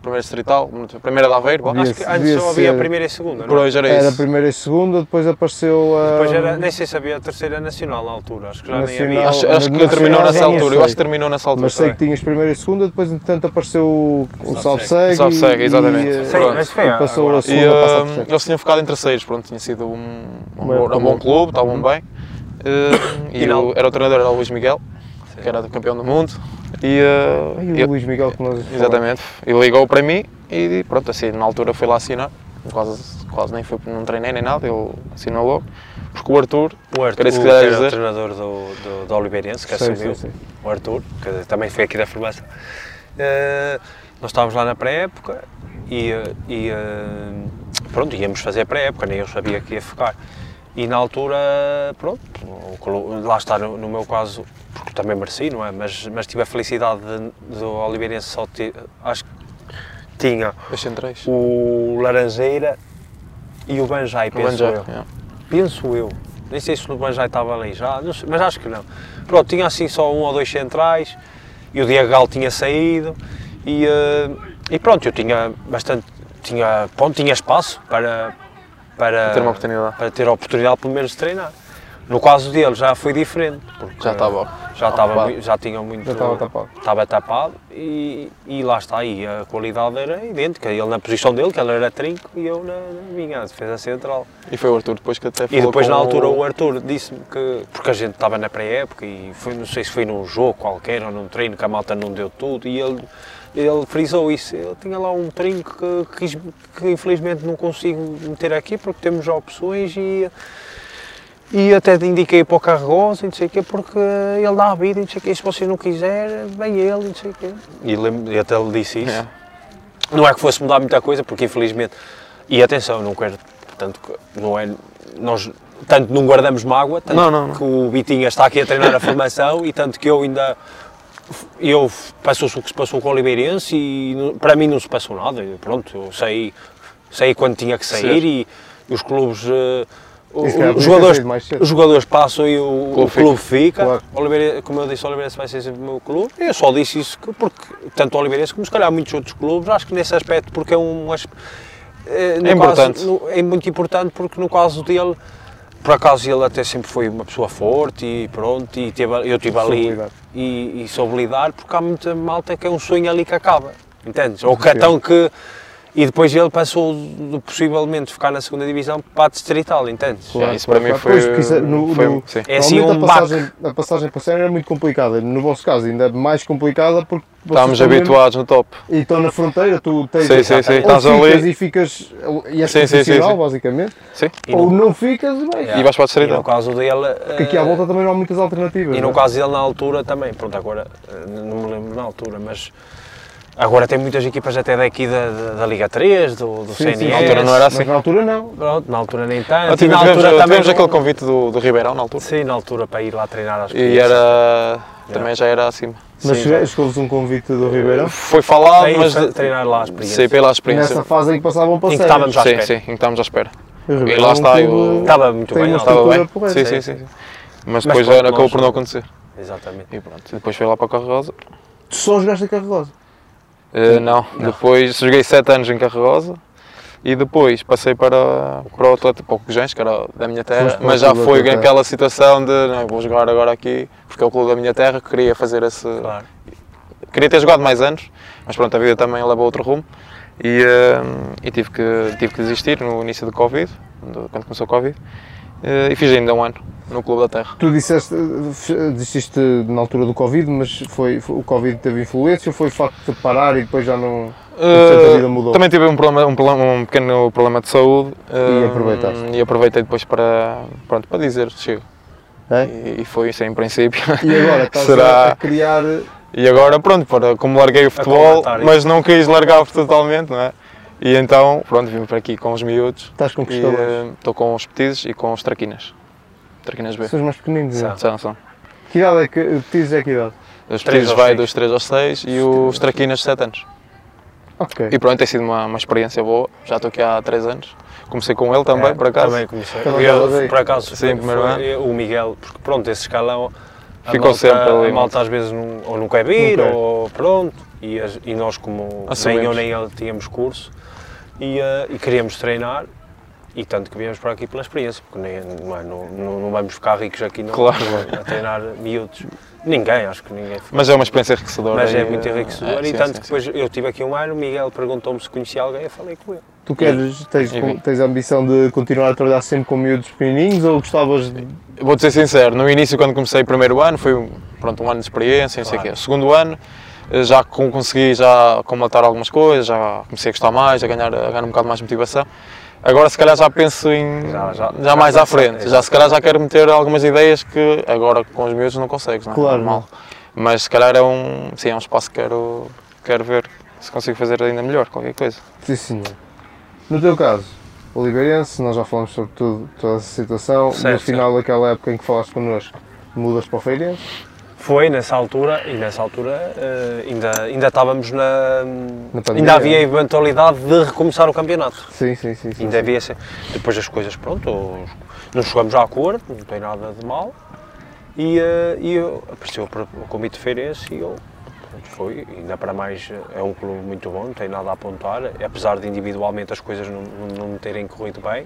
Primeira distrital, primeira de Aveiro, bom. Acho que antes só havia a primeira e segunda, não é? hoje era Era a primeira e segunda, depois apareceu a. Depois era, nem sei se havia a terceira nacional na altura, acho que já nem Nacional. havia. Acho, acho que terminou nessa altura, eu acho que terminou nessa altura. Mas sei que tinhas primeira e segunda, depois entretanto apareceu o, o Salve Salve Segue. Salve Segue, exatamente. E, eh, Sim, mas foi e passou a E segunda a uh, eles tinham ficado em terceiros, pronto, tinha sido um, um, bom, clube, estavam bem. Uh, e E era o treinador, era o Luís Miguel, que era campeão do mundo. E, uh, Ai, ele- o Luís Miguel que nós Exatamente. Ele ligou para mim e pronto, assim, na altura fui lá assinar. Quase, quase nem foi, não treinei nem nada, ele assinou logo. Porque o Arthur, O Arthur, o que que era o dizer. treinador do, do, do Oliveirense, que Sei, assumiu, sei, sei. o Arthur, que também foi aqui da formação. Eh, nós estávamos lá na pré-época e, eh, e, eh, pronto, íamos fazer a pré-época, nem eu sabia que ia ficar. E na altura, pronto, lá está no, meu caso, porque também mereci, não é? Mas, mas tive a felicidade de, do Oliveirense só ter, acho que tinha o Laranjeira e o Banjai, penso Banjai, eu. yeah. Penso eu. Nem sei se o Banjai estava ali já, mas acho que não. Pronto, tinha assim só um ou dois centrais e o Diego Gal tinha saído e, eh, e pronto, eu tinha bastante, tinha, pronto, tinha espaço para, para, ter uma oportunidade. para ter a oportunidade pelo menos de treinar. No caso dele já foi diferente, porque Já estava já, estava, já tinha muito. Já estava tapado. Estava tapado e, e lá está, aí a qualidade era idêntica. Ele na posição dele, que ele era trinco, e eu na, na minha, defesa central. E foi o Arthur depois que até E falou depois com na altura o... o Arthur disse-me que, porque a gente estava na pré-época e foi, não sei se foi num jogo qualquer ou num treino que a malta não deu tudo e ele, ele frisou isso. Ele tinha lá um trinco que, quis- que infelizmente não consigo meter aqui porque temos já opções e, e até indiquei para o Carregosa e não sei o quê, porque ele dá a vida e não sei o quê, se vocês não quiserem, vem ele e não sei o quê. E, lembro- e até ele disse isso. É. Não é que fosse mudar muita coisa, porque infelizmente, e atenção, não quero, tanto que não é, nós tanto não guardamos mágoa, tanto Não, não, não. que o Bitinha está aqui a treinar a formação e tanto que eu ainda, eu passou-se o que se passou com o Oliveirense e para mim não se passou nada, pronto, eu saí, saí quando tinha que sair e, os clubes, eh, os, jogadores, os jogadores passam e o, Clube o clube fica, Claro. Oliveira, como eu disse, o Oliveirense vai ser sempre o meu clube. Eu só disse isso que- porque tanto o Oliveirense como se calhar muitos outros clubes, acho que nesse aspecto, porque é um. eh, no É importante. caso- no- é muito importante porque no caso dele, por acaso ele até sempre foi uma pessoa forte e pronto, e teve, eu estive ali lidar. e, e soube lidar porque há muita malta que é um sonho ali que acaba, entendes? Ou que Sim. então que. E depois ele passou de possivelmente ficar na segunda divisão para a distrital, entendes? Yeah, isso para mim claro. foi- Pois, é- no- foi- no- sim. É assim um a passagem, a passagem para a série era muito complicada. No vosso caso, ainda é mais complicada porque mesmo- habituados no top. E estão na fronteira, tu tens Sim, sim, sim, ou estás ficas ali. e ficas e és Sim, sim, sim, basicamente, Sim. Ou no- não ficas e. Yeah. E vais para a E distrital. no caso dele. Porque aqui à eh, volta também não há muitas alternativas. E não no é? caso dele na altura também, pronto, agora eh, não me lembro na altura, mas agora tem muitas equipas até daqui da, da, da Liga 3, do, do Sim, sim, CNS. Na altura não era assim. Mas na altura não. Pronto, na altura nem Ah, tanto. E tivemos, na altura tivemos também. não- aquele convite do, do Ribeirão na altura. Sim, na altura para ir lá treinar às E era. Também já era acima. Mas Sim, chegou-vos um convite do Ribeirão? Foi falado, mas tre- treinar lá a experiência. sei pela experiência. Nessa fase em que passavam para Em que estávamos à Sim, espera. sim, em que estávamos à espera. O Ribeirão E lá está, eu- Estava muito bem, Estava bem. Sim, sim, sim, sim. sim. Mas Mas depois pronto, acabou por não acontecer. Exatamente. E pronto, depois fui lá para a Carregosa. Tu só jogaste a Carregosa? Uh, não, depois joguei 7 anos em Carregosa e depois passei para, para o Atlético, para o Cojães, que era da minha terra, mas já foi aquela situação de não, vou jogar agora aqui porque é o clube da minha terra, que queria fazer esse. Claro. Queria ter jogado mais anos, mas pronto, a vida também levou outro rumo. E, uh, e tive, que, tive que desistir no início do Covid, do- quando começou o Covid, e fiz ainda um ano no clube da terra. Tu disseste, eh, desististe na altura do Covid, mas foi, foi- o Covid teve influência ou foi o facto de parar e depois já não. Portanto, a vida mudou. Uh, também tive um, problema, um, um pequeno problema de saúde E uh, aproveitaste. e aproveitei depois para, pronto, para dizer chego. É? E, e foi isso em princípio. E agora estás Será- a criar. E agora, pronto, para, como larguei o futebol, mas não quis largar totalmente, não é? E então, pronto, vim para aqui com os miúdos Estás com e costela. uh, estou com os petizes e com os traquinas. Traquinas B. São os mais pequeninos. São. é? São, são. Que idade é que. Petizes é que idade? Os petizes vai dos 3 aos 6 e os traquinas 7 anos. Ok. E pronto, tem sido uma, uma experiência boa. Já estou aqui há 3 anos. Comecei com ele também, É, por acaso. Também comecei. Também Eu, por acaso, Sim, foi- primeiro foi o Miguel, porque pronto, esse escalão. Ficou malta- sempre ali, A malta às vezes não, ou não quer vir, Não quer. ou pronto. E, as- e nós, como nem Assumimos. eu nem ele tínhamos curso, e, eh, e queríamos treinar. E tanto que viemos para aqui pela experiência, porque nem, não, é, não, não- não vamos ficar ricos aqui não, Claro. a treinar miúdos. Ninguém, acho que ninguém. fica. Mas é uma experiência enriquecedora. Mas é muito eh, enriquecedor. é, e sim, tanto sim, que sim. depois eu tive aqui um ano, o Miguel perguntou-me se conhecia alguém, eu falei com ele. Tu queres, tens, tens a ambição de continuar a trabalhar sempre com miúdos pequenininhos ou gostavas de. Vou-te ser sincero, no início, quando comecei o primeiro ano, foi um, pronto, um ano de experiência, não sei o Claro. quê. O segundo ano, já consegui já completar algumas coisas, já comecei a gostar mais, a ganhar, a ganhar um bocado mais de motivação. Agora, se calhar, já penso em. Já- Já, já- mais à frente. pensa- Já, se calhar, já quero meter algumas ideias que agora com os miúdos não consegues, não é? Claro, Normal. Mas se calhar é um, sim, é um espaço que quero, quero ver se consigo fazer ainda melhor, qualquer coisa. Sim, senhor. No teu caso, o Oliveirense, nós já falamos sobre tudo, toda essa situação. Certo, no final daquela época em que falaste connosco, mudas para o Feirense. Foi nessa altura, e nessa altura eh, ainda, ainda estávamos na. Na pandemia, ainda havia a eventualidade de recomeçar o campeonato. Sim, sim, sim. sim, Ainda sim. havia. Depois as coisas, pronto, não chegamos a acordo, não tem nada de mal. E, eh, e eu, apareceu o convite de Feirense e eu. pronto, Foi, ainda para mais é um clube muito bom, não tem nada a apontar, apesar de individualmente as coisas não, não, não terem corrido bem,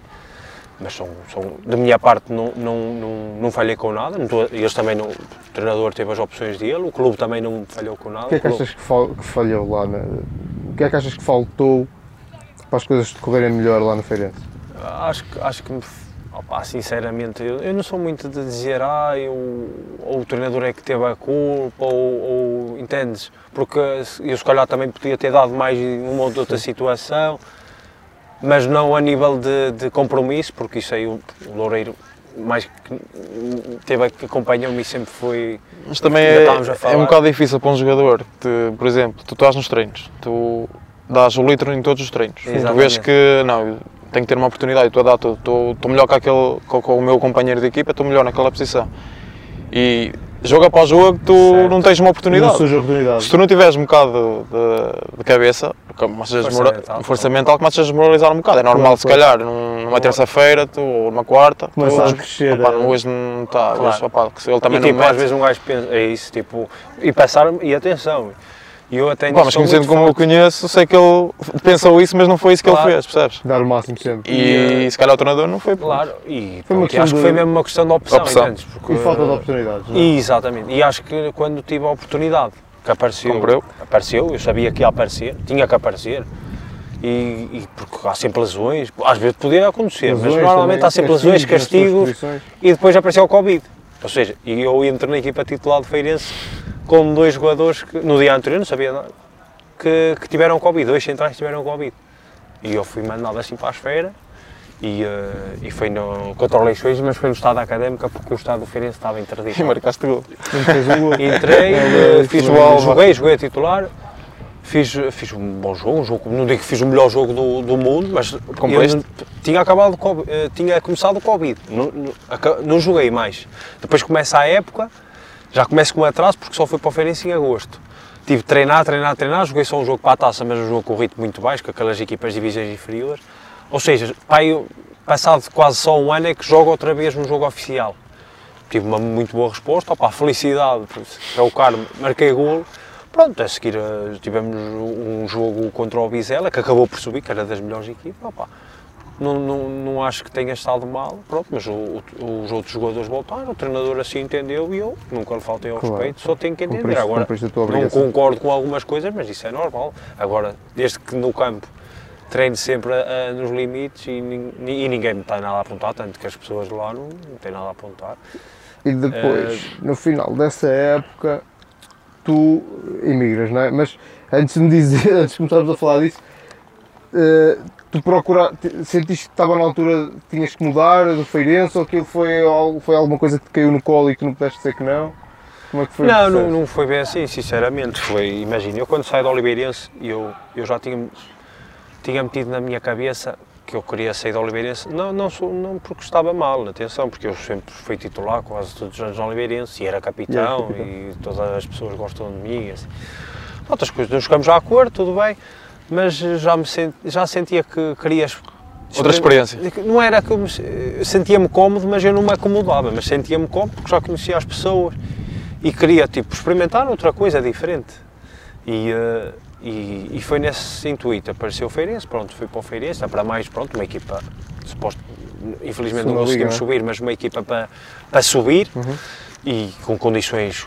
mas são, são, da minha parte não, não, não, não falhei com nada, não eles também não, o treinador teve as opções dele, o clube também não falhou com nada. O que é que achas que, fal- que falhou lá? Na... O que é que achas que faltou para as coisas decorrerem melhor lá no Feirense? Acho que, acho que opá, sinceramente, eu, eu não sou muito de dizer, ah, eu, ou o treinador é que teve a culpa, ou, ou entendes? Porque eu se calhar também podia ter dado mais uma ou outra situação, mas não a nível de, de compromisso, porque isso aí o, o Loureiro mais que teve que acompanhou-me sempre foi. Mas também é, é um bocado difícil para um jogador, que, por exemplo, tu estás nos treinos, tu dás o litro em todos os treinos. Tu Exatamente. vês que, não, tenho que ter uma oportunidade, estou a dar, estou melhor que aquele, com, com o meu companheiro de equipa, estou melhor naquela posição. E jogo após jogo, tu Certo. não tens uma Não oportunidade. surge a oportunidade. Se tu não tiveres um bocado de, de cabeça, começas a Força desmora- mental. força mental, começas a desmoralizar um bocado. É normal, Claro, se calhar, num- numa terça-feira tu, ou numa quarta, tu, Começa a crescer, opá, é. não, hoje não está, Claro. hoje, se ele também e não tipo, às vezes um gajo pensa, é isso, tipo, e passar, e atenção, e eu até Pá, mas conhecendo como eu conheço, sei que ele pensou isso, mas não foi isso que Claro. ele fez, percebes? Dar o máximo sempre. E, se calhar o treinador não foi. Claro, e Foi pronto, e acho que de- foi mesmo uma questão de opção, Opção. entendes? Porque, E falta de oportunidades. não é? E, exatamente, e acho que quando tive a oportunidade, que apareceu, Comprou. apareceu, eu sabia que ia aparecer, tinha que aparecer, e, e porque há sempre lesões, às vezes podia acontecer, mas Lesões normalmente também, há sempre lesões, castigos, posições. e depois apareceu o Covid. Ou seja, e eu entro na equipa titular de Feirense com dois jogadores que no dia anterior não sabia nada, que, que tiveram Covid, dois centrais tiveram Covid. E eu fui mandado assim para a esfera e, eh, e foi no, contra o Leixões, mas foi no estado académica porque o estado do Feirense estava E interditado. marcaste gol. Não. Entrei, eh, fiz o joguei, joguei a titular, fiz, fiz um bom jogo, um jogo, não digo que fiz o melhor jogo do, do mundo, mas eu tinha acabado, eh, tinha começado o Covid, não, não, não joguei mais. Depois começa a época, Já começo com um atraso porque só fui para o Feirense em agosto. Tive treinar, treinar, treinar, joguei só um jogo para a taça, mas um jogo com ritmo muito baixo, com aquelas equipas de divisões inferiores. Ou seja, eu, passado quase só um ano é que jogo outra vez um jogo oficial. Tive uma muito boa resposta, opá, felicidade, é o Carmo, marquei golo. Pronto, a seguir eh, tivemos um jogo contra o Vizela, que acabou por subir, que era das melhores equipas. Opá, não, não, não acho que tenha estado mal, pronto, mas o, o, os outros jogadores voltaram, o treinador assim entendeu e eu nunca lhe faltei ao Claro. respeito, só tenho que entender. Cumpriste- Agora, cumpriste a não concordo com algumas coisas, mas isso é normal. Agora, desde que no campo treino sempre a- nos limites e, e ninguém me tem nada a apontar, tanto que as pessoas lá não, não têm nada a apontar. E depois, Eh, no final dessa época, tu emigras, não é? Mas antes de me dizer, antes de começarmos a falar disso, eh, tu procura, te- sentiste que estava na altura, tinhas que mudar do Feirense ou aquilo foi, algo- foi alguma coisa que te caiu no colo e que não pudeste dizer que não? Como é que foi? Não, não, não foi bem assim, sinceramente. Foi, imagina, eu quando saí do Oliveirense, eu, eu já tinha, tinha metido na minha cabeça que eu queria sair do Oliveirense, não, não, não porque estava mal, atenção, porque eu sempre fui titular quase todos os anos no Oliveirense e era capitão capitão. e todas as pessoas gostam de mim. Assim. Outras coisas, ficamos já a acordo, tudo bem, mas já, me sent, já sentia que querias. Outra experiência. Não era que eu me, sentia-me cómodo, mas eu não me acomodava, mas sentia-me cómodo porque já conhecia as pessoas e queria tipo experimentar outra coisa diferente. E, eh, e, e foi nesse intuito, apareceu o Feirense, pronto, fui para o Feirense, para mais, pronto, uma equipa, suposto, infelizmente não Segunda liga, conseguimos não é? subir, mas uma equipa para, para subir e com condições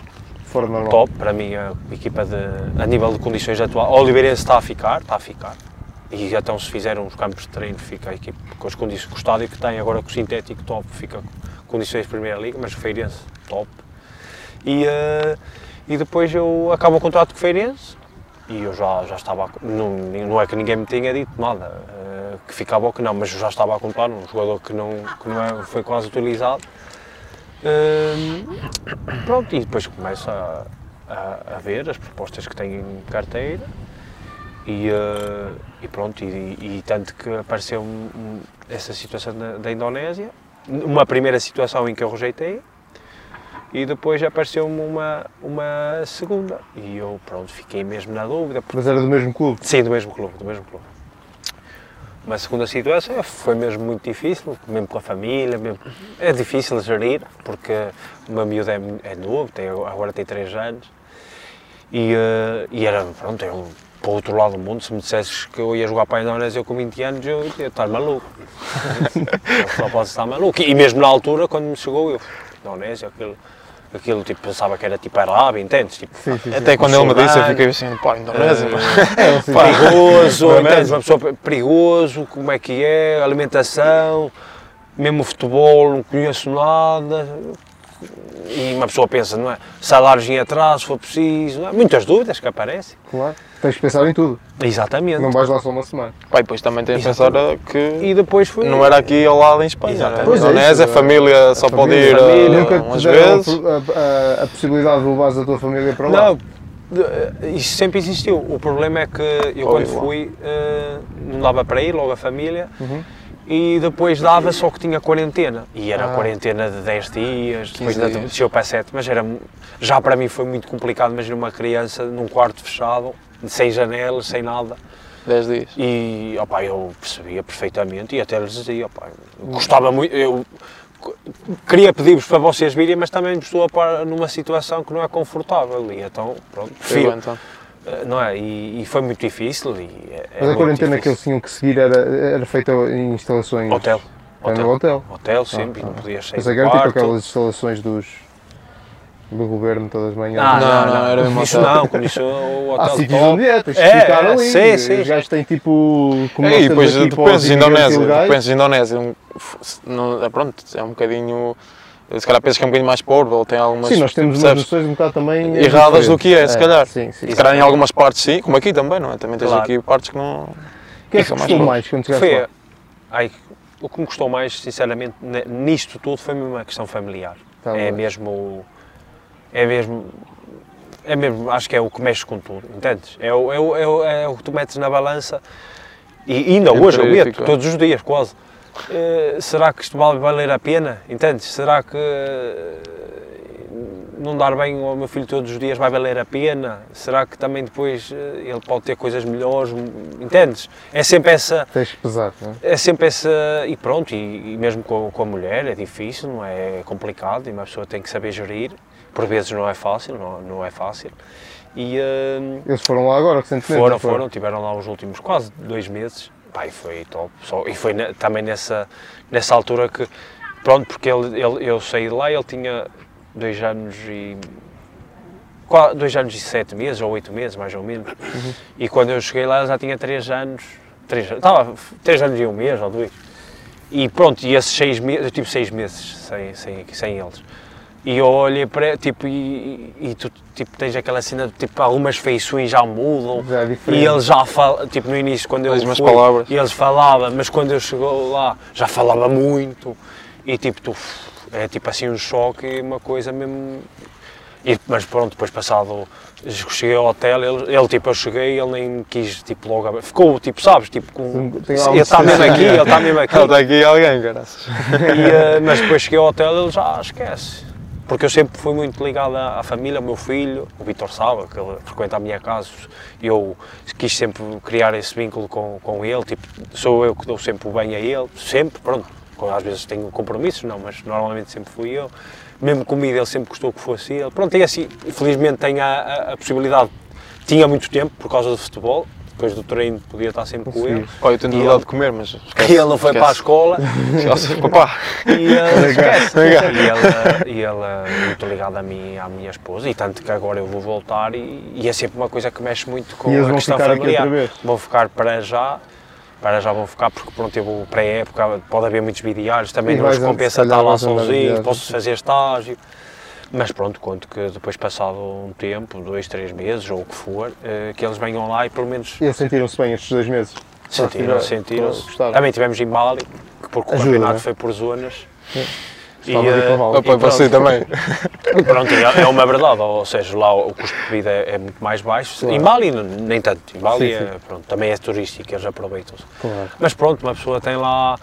Top, para mim a equipa de, a nível de condições atuais, o Oliveirense está a ficar, está a ficar, e então se fizeram os campos de treino, fica a equipa com as condições, com o estádio que tem agora com o sintético top, fica condições de Primeira Liga, mas o Feirense top. E, eh, e depois eu acabo o contrato com o Feirense, e eu já, já estava, não, não é que ninguém me tenha dito nada, eh, que ficava ou que não, mas eu já estava a contar, um jogador que não, que não é, foi quase utilizado. Hum, pronto, e depois começo a, a, a ver as propostas que tenho em carteira e, eh, e pronto, e, e tanto que apareceu um- um- essa situação da, da Indonésia, uma primeira situação em que eu rejeitei e depois apareceu-me uma, uma segunda e eu pronto, fiquei mesmo na dúvida, Mas era do mesmo clube. Sim, do mesmo clube, do mesmo clube. Uma segunda situação foi mesmo muito difícil, mesmo com a família, mesmo, é difícil gerir, porque o meu miúdo é, é novo, tem, agora tem 3 anos, e, eh, e era, pronto, eu, para o outro lado do mundo, se me dissesses que eu ia jogar para a Indonésia com 20 anos, eu ia estar maluco. eu só posso estar maluco. E mesmo na altura, quando me chegou, eu, Indonésia, aquilo, aquilo tipo, pensava que era tipo Arábia, entendes? Tipo, Sim, sim, sim. Até quando ele me disse, eu fiquei assim, pá, Indonésia. É, sim. perigoso, Pá, entendes? Uma pessoa perigoso, como é que é, alimentação, mesmo o futebol, não conheço nada. E uma pessoa pensa, não é? Salários em atraso, se for preciso, não é? muitas dúvidas que aparecem. Claro. Tens de pensar em tudo. Exatamente. Não vais lá só uma semana. E depois também tem a pensar que E depois foi. não era aqui ao lado em Espanha, Exatamente. era Pois é, Indonésia, isso, a família só pode ir família. uh, Nunca umas vezes. a, a- a possibilidade de levares a tua família para lá? Não, de- isso sempre existiu. O problema é que eu quando fui, eh, não dava para ir, logo a família, Uhum. e depois dava só que tinha quarentena. E era Ah. quarentena de 10 dias, depois 15 ainda desceu para 7, mas era, já para mim foi muito complicado, imagina uma criança num quarto fechado, sem janelas, sem nada. 10 dias. E opá, eu percebia perfeitamente e até lhes dizia, opá, eu gostava muito, eu queria pedir-vos para vocês virem, mas também estou numa situação que não é confortável e então, pronto, Foi prefiro, então. eh, não é? E, e foi muito difícil e é, é Mas a quarentena que eles difícil. tinham que seguir era, era feita em instalações. Hotel, Era no hotel. hotel sempre, Ah, e não ah. podias sair do que era tipo aquelas instalações dos, do governo todas as manhãs. Ah, Não, não, não, não, era mesmo isso não, com isso o hotel Há sítios top. onde é, tens de É, ficar é, ali. sim, sim. Os gajos têm tipo. Como É, e depois tu pensas imigrantes Indonésia, tu pensas em Indonésia, não, é, pronto, é um bocadinho, se calhar pensas que é um bocadinho mais pobre, ou tem algumas, Sim, nós temos umas percebes? noções um bocado também. Erradas do que é, se calhar. Sim, sim. Se calhar em algumas partes sim, como aqui também, não é? Também tens Claro. aqui partes que não... O que é que custou mais quando chegaste lá? ai, o que me custou mais, sinceramente, nisto tudo foi mesmo uma questão familiar. Tá é mesmo. É mesmo. É mesmo, acho que é o que mexe com tudo, entendes? É o, é o, é o, é o que tu metes na balança e ainda Entre hoje eu meto, todos os dias quase. Eh, será que isto vai valer a pena? Entendes? Será que. eh, não dar bem ao meu filho todos os dias vai valer a pena? Será que também depois eh, ele pode ter coisas melhores? Entendes? É sempre essa. Tens que pesar, não é? É sempre essa. E pronto, e, e mesmo com, com a mulher é difícil, não é? É complicado e uma pessoa tem que saber gerir. Por vezes não é fácil, não, não é fácil. E. eh, Eles foram lá agora, recentemente. foram, foram? foram, tiveram lá os últimos quase dois meses. Pai, foi top. Só, e foi ne- também nessa, nessa altura que, pronto, porque ele, ele, eu saí de lá e ele tinha dois anos e. dois anos e sete meses, ou oito meses, mais ou menos. Uhum. E quando eu cheguei lá ele já tinha três anos. Três, estava três anos e um mês, ou dois. E pronto, e esses seis meses, eu tive seis meses sem, sem, sem eles. E eu olhei para, tipo, e, e, tu tipo, tens aquela cena, de, tipo, algumas feições já mudam. Já é diferente. E ele já fala, tipo, no início, quando eu As fui, palavras. e eles falava, mas quando eu chegou lá, já falava muito. E tipo, tu, é tipo assim um choque, e uma coisa mesmo... E, mas pronto, depois passado, cheguei ao hotel, ele, ele tipo, eu cheguei, ele nem quis, tipo, logo, abrir. ficou, tipo, sabes, tipo, com, ele está mesmo aqui, ele está mesmo aqui. Ele está aqui alguém, graças. E, eh, mas depois cheguei ao hotel ele já esquece. Porque eu sempre fui muito ligado à, à família, ao meu filho, o Vitor Saba, que ele frequenta a minha casa, e eu quis sempre criar esse vínculo com, com ele, tipo, sou eu que dou sempre o bem a ele, sempre, pronto, às vezes tenho compromissos, não, mas normalmente sempre fui eu. Mesmo comida ele sempre gostou que fosse ele. Pronto, e assim, felizmente tenho a, a- a possibilidade, tinha muito tempo por causa do futebol, depois do treino podia estar sempre com ele. Olha, eu tenho E vontade ele- de comer, mas. E esquece, ele não foi para a esquece. escola, Esquece. Papá! e ele, esquece. E ele, e ele muito ligado a mim, à minha esposa, e tanto que agora eu vou voltar e, e é sempre uma coisa que mexe muito com E eles a vão questão ficar aqui familiar. outra vez? Vão ficar para já, para já vão ficar, porque pronto, eu vou pré-época, pode haver muitos bidiários, também E não nos compensa estar lá de sozinho, posso fazer estágio. Mas pronto, conto que depois passado um tempo, dois, três meses, ou o que for, eh, que eles venham lá e pelo menos E eles sentiram-se bem estes dois meses? Sentiram, sentiram-se. Também tivemos em Mali, que porque o Ajuda, campeonato né? foi por zonas. E, com a bola. e você pronto. também. E pronto, é é uma verdade, ou seja, lá o custo de vida é é muito mais baixo. Claro. Em Mali nem tanto, em Mali Sim, é, sim. pronto, também é turístico, eles aproveitam-se. Claro. Mas pronto, uma pessoa tem lá,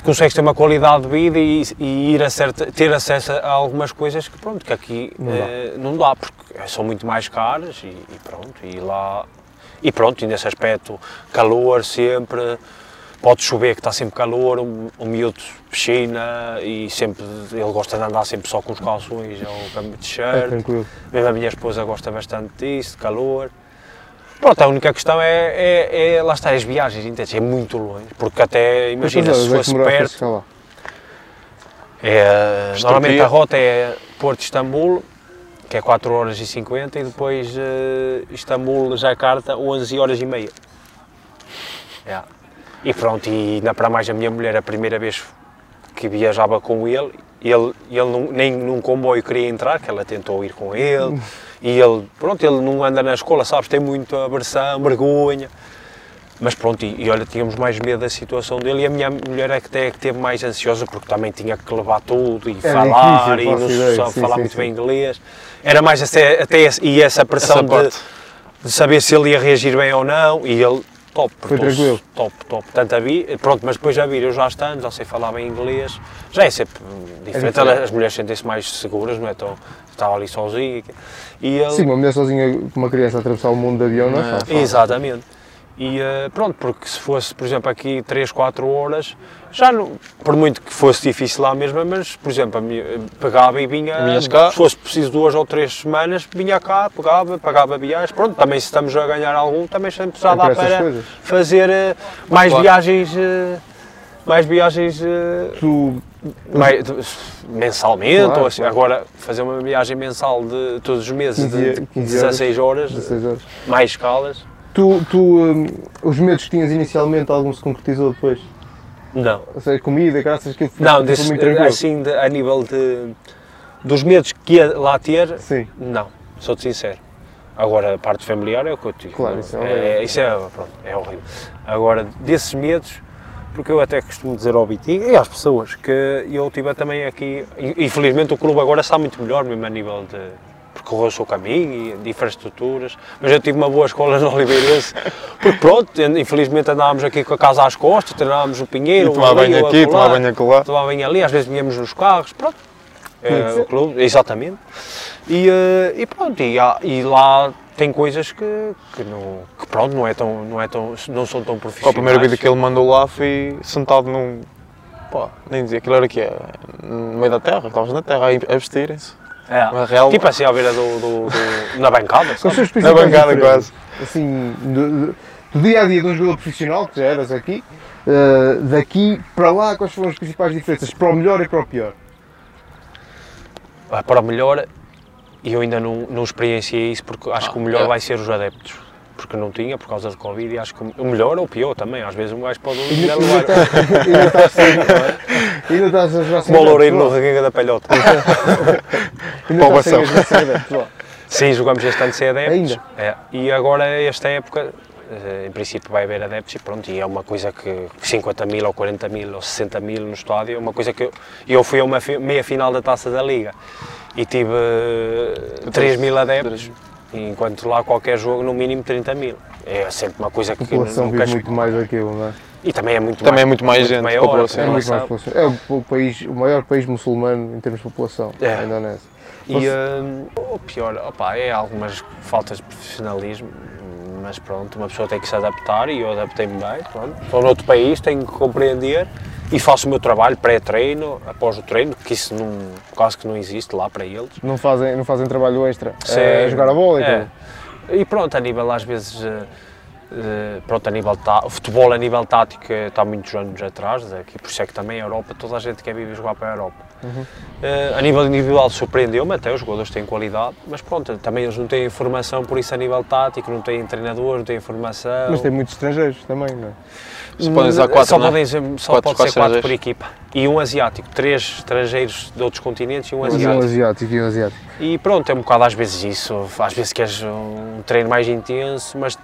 consegue ter uma qualidade de vida e, e ir a certa, ter acesso a algumas coisas que pronto, que aqui Não dá. eh, não dá, porque são muito mais caras e, e pronto, e lá, e pronto, e nesse aspecto, calor sempre, pode chover que está sempre calor, um, um miúdo piscina e sempre, ele gosta de andar sempre só com os calções ou com É t-shirt, tranquilo. mesmo a minha esposa gosta bastante disso, de calor. Pronto, a única questão é, é, é lá está, as viagens, entendes? É muito longe, porque até, imagina, se é que fosse perto, é, normalmente a rota é Porto-Istambul, que é 4 horas e 50, e depois eh, Istambul-Jakarta, 11 horas e meia. É. E pronto, e ainda para mais a minha mulher, a primeira vez que viajava com ele, ele, ele não- nem num comboio queria entrar, que ela tentou ir com ele, e ele, pronto, ele não anda na escola, sabes, tem muita aversão, vergonha, mas pronto, e, e olha, tínhamos mais medo da situação dele e a minha mulher é que até que teve mais ansiosa porque também tinha que levar tudo e É falar difícil, e não ideia, sim, falar sim, muito sim. bem inglês. Era mais até, até esse- e essa pressão Essa de, de saber se ele ia reagir bem ou não e ele top, Foi tranquilo. top, top. Tanto a vir, pronto, mas depois já vir, eu já estando, já sei falar bem inglês, já é sempre diferente. diferente. As mulheres sentem-se mais seguras, não é? Estão, estava ali sozinha. E ele, Sim, uma mulher sozinha com uma criança a atravessar o mundo de avião não é Não é fácil. Exatamente. E eh, pronto, porque se fosse, por exemplo, aqui 3, 4 horas, já não, por muito que fosse difícil lá mesmo, mas, por exemplo, a minha, pegava e vinha, se fosse preciso duas ou três semanas, vinha cá, pegava, pagava viagens, pronto, também se estamos a ganhar algum, também sempre já dá para coisas. fazer eh, mais Claro. viagens, eh, mais viagens Tu, mais- de- mensalmente, Claro, ou assim, claro. agora fazer uma viagem mensal de todos os meses 15 de 15 16 horas, 16 horas. mais escalas, Tu, tu hum, os medos que tinhas inicialmente, algum se concretizou depois? não. Ou seja, comida, graças que Não, desse, muito tranquilo. assim, de- a nível de, dos medos que ia lá ter, Sim, não, sou-te sincero. Agora, a parte familiar é o que eu digo. Claro, isso é horrível. é, isso é, pronto, é horrível. Agora, desses medos, porque eu até costumo dizer ao Vitinho e às pessoas que eu tive também aqui, e- infelizmente o clube agora está muito melhor, mesmo a nível de percorreu o seu caminho e de infraestruturas, mas eu tive uma boa escola no Oliveirense, porque pronto, infelizmente andávamos aqui com a casa às costas, treinávamos o Pinheiro, E tomar ali, banho aqui, tomar banho acolá. tomar banho ali, às vezes vinhamos nos carros, pronto. É, o clube, exatamente. E, eh, e pronto, e, e lá tem coisas que, que, não, que pronto, não, é tão, não, é tão, não são tão profissionais. a primeira vídeo que ele mandou lá foi sentado num. Pá, nem dizia aquilo era que é. No meio da terra, estavas na terra a vestirem-se. É. Uma real. Tipo assim, à beira do, do- do- na bancada, são os na bancada quase. Assim, do, do- dia a dia de um jogador profissional, que já eras aqui, eh, daqui para lá, quais foram as principais diferenças? Para o melhor e para o pior? Ah, Para o melhor, e eu ainda não, não experienciei isso porque acho que o melhor é. vai ser os adeptos. Porque não tinha, por causa do Covid, e acho que o melhor ou o pior também. Às vezes um gajo pode Ainda, levar. está, ainda, está a ser, ainda estás a jogar sem Como o Loureiro no reguinga da palhota. Ainda estás sem sem adeptos, ó. Sim, jogamos este ano sem adeptos. Ainda? É. E agora, esta época, eh, em princípio vai haver adeptos e pronto, e é uma coisa que 50 mil ou 40 mil ou 60 mil no estádio, é uma coisa que eu, eu fui a uma fi- meia final da Taça da Liga e tive eh, 3 mil adeptos, enquanto lá qualquer jogo no mínimo 30 mil. É sempre uma coisa A que população nunca... vive muito mais daquilo, não é? E também é muito Também mais, é muito mais gente, maior, população. É a muito mais população. população. É o, país, o maior país muçulmano em termos de população, É. a Indonésia. E Você- hum, o pior, opá, é algumas faltas de profissionalismo, mas pronto, uma pessoa tem que se adaptar e eu adaptei-me bem, pronto. Estou noutro país, tenho que compreender e faço o meu trabalho pré-treino, após o treino, que isso não, quase que não existe lá para eles. Não fazem, não fazem trabalho extra. Sim. É, jogar a bola e É. tudo. E pronto, a nível às vezes, eh, eh, pronto, a nível tá, o futebol a nível tático está muitos anos atrás, aqui, por isso é que também a Europa, toda a gente quer vir jogar para a Europa. Uhum. Eh, a nível individual surpreendeu-me, até os jogadores têm qualidade, mas pronto, também eles não têm informação, por isso a nível tático, não têm treinador, não têm informação. Mas tem muitos estrangeiros também, não é? Se podem usar quatro, só não é? podem ser, só Quatro- pode quatro ser quatro por equipa. E um asiático, três estrangeiros de outros continentes e um Mas um asiático. asiático e um asiático. E pronto, é um bocado às vezes isso. Às vezes queres um treino mais intenso, mas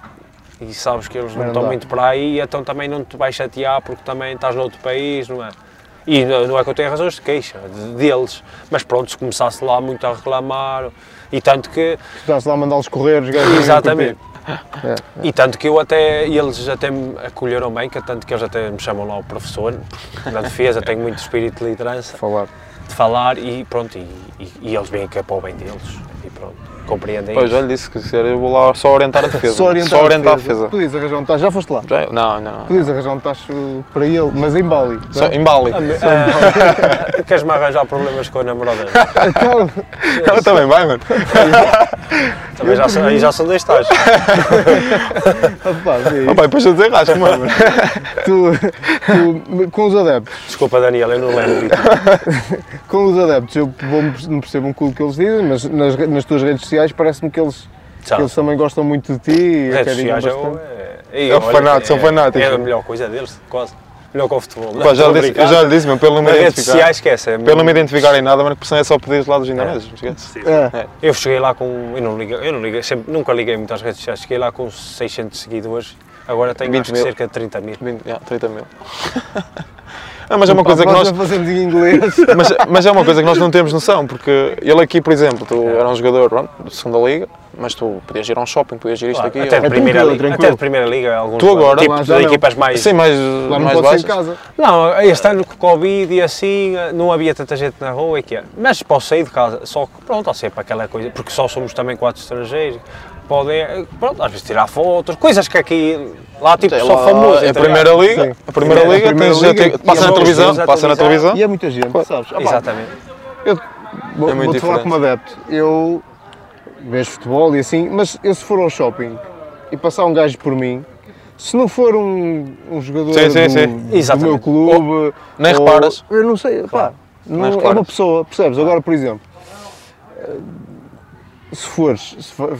e sabes que eles não não estão dá. muito para aí, então também não te vais chatear porque também estás noutro país, não é? E não é que eu tenha razões de queixa de- deles, mas pronto, se começasse lá muito a reclamar, e tanto que, estás lá a mandá-los correr, os gajos. exatamente, É. e tanto que eu até, eles até me acolheram bem, que tanto que eles até me chamam lá o professor, na defesa tenho muito espírito de liderança, Falar. de falar e pronto, e, e, e eles veem que é para o bem deles, compreendem Pois, já lhe disse que se era, eu vou lá só orientar a defesa. Só orientar, orientar a defesa. Podias arranjar um tacho, já foste lá. Já- Não, não. Podias arranjar um tacho para ele, mas em Bali. Só é? em Bali. Ah, Queres-me arranjar problemas com a namorada? Então, Ela também vai, mano. Também já, aí já são dois tais. rapaz, Oh, pai, depois eu desenrasco, mano. tu, tu, com os adeptos, Desculpa, Daniel, eu não lembro com os adeptos, eu vou- não percebo um culo que eles dizem, mas nas, nas tuas redes sociais parece-me que eles, que eles também gostam muito de ti e redes sociais é, bastante. é, É o fanático, são fanáticos. É a melhor coisa deles, quase. Melhor que o futebol. Pá, já a disse, eu já lhe disse, mano, pelo não me redes identificar. sociais, esquece. é Pelo não me identificarem nada, mano, que pressão é só pedir lá dos indonésios, esquece. É. Eu cheguei lá com. Eu não liguei, eu não sempre, nunca liguei muito às redes sociais. Cheguei lá com 600 seguidores, agora tenho 20 acho que mil. cerca de 30 mil. 20, yeah, 30 mil. Ah, mas é uma coisa que nós. em inglês. Mas, mas é uma coisa que nós não temos noção, porque ele aqui, por exemplo, tu era um jogador pronto, de segunda liga, mas tu podias ir a um shopping, podias ir isto aqui. até, ou- de É primeira tranquilo, liga, tranquilo. até de primeira liga, alguns Tu agora- tipo de equipas mais. Sim, mais, Lá não mais pode ser em baixas. casa. Não, este ano com o Covid e assim, não havia tanta gente na rua e que é. Mas posso sair de casa, só que pronto, há sempre aquela coisa, porque só somos também quatro estrangeiros, podem, pronto, às vezes tirar fotos, coisas que aqui, lá tipo, Sei só lá, famoso. É a primeira liga, Sim. a primeira É, a liga, primeira liga e passa na televisão, passa na televisão. E é muita gente, sabes? Opá, Exatamente. Eu vou, É muito vou-te falar como adepto. Eu vejo futebol e assim, mas eu se for ao shopping e passar um gajo por mim, se não for um, um jogador Sim, sim, do, sim. do meu clube, Nem ou- reparas. Eu não sei, pá, não, é uma pessoa, percebes? Agora, por exemplo, se fores se for,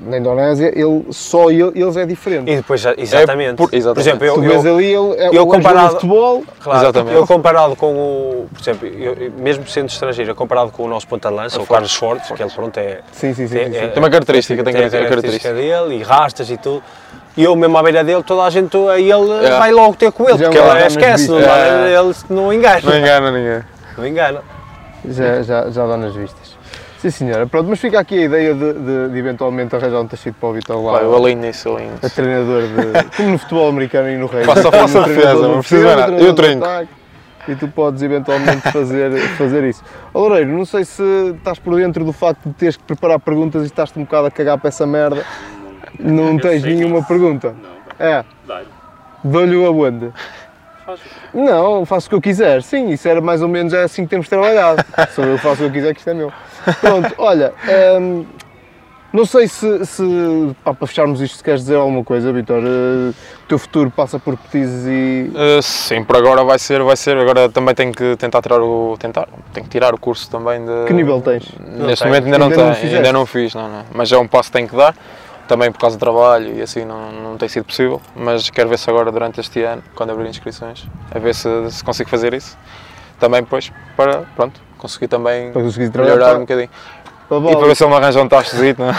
na Indonésia, ele, só ele, eles é diferente. E depois, já- exatamente. por- exatamente. exemplo, eu, tu vês ali, ele é eu comparado- futebol, Claro, Exatamente. Eu comparado com o, por exemplo, eu- mesmo sendo estrangeiro, eu comparado com o nosso ponta de lança, o Carlos Fortes, que ele pronto é, sim, sim, sim, tem, sim, sim. é- Tem uma característica, tem, tem a característica característica. dele e rastas e tudo. E eu mesmo à beira dele, toda a gente, aí ele É. vai logo ter com ele, Já porque ele esquece, não, É. ele não engana. Não engana ninguém. Não engana. Já, já, já dá nas vistas. Sim senhora, pronto, mas fica aqui a ideia de, de- de eventualmente arranjar um tecido para o Vitor lá. Pá, eu alinho nisso, alinho a nisso. treinador de. Como no futebol americano e no rei. Faça- faça treinador defesa, de não precisa nada. treinador Eu treino. e tu podes eventualmente fazer, fazer isso. Ó, Loureiro, não sei se estás por dentro do facto de teres que preparar perguntas e estás-te um bocado a cagar para essa merda. Não Eu tens nenhuma pergunta? Não, É, dá-lhe. dou-lhe aonde? Faz. Não, faço o que eu quiser. Sim, isso era mais ou menos é assim que temos trabalhado. Sou eu que faço o que eu quiser, que isto é meu. Pronto, olha, hum, não sei se, se pá, para fecharmos isto, se queres dizer alguma coisa, Vitor. Uh, o teu futuro passa por Petizes e. Uh, sim, por agora vai ser, vai ser. Agora também tenho que tentar tirar o. Tentar, tenho que tirar o curso também de. Que nível tens? Neste Não momento ainda não Ainda não tenho, ainda não fiz, não, não. Mas é um passo que tenho que dar. Também por causa do trabalho e assim não, não tem sido possível. Mas quero ver se agora durante este ano, quando abrir inscrições, a ver se, se consigo fazer isso. Também depois para, pronto, conseguir também Para conseguir trabalhar melhorar para- um bocadinho. Para E para ver se ele me arranja um tachozito, não é?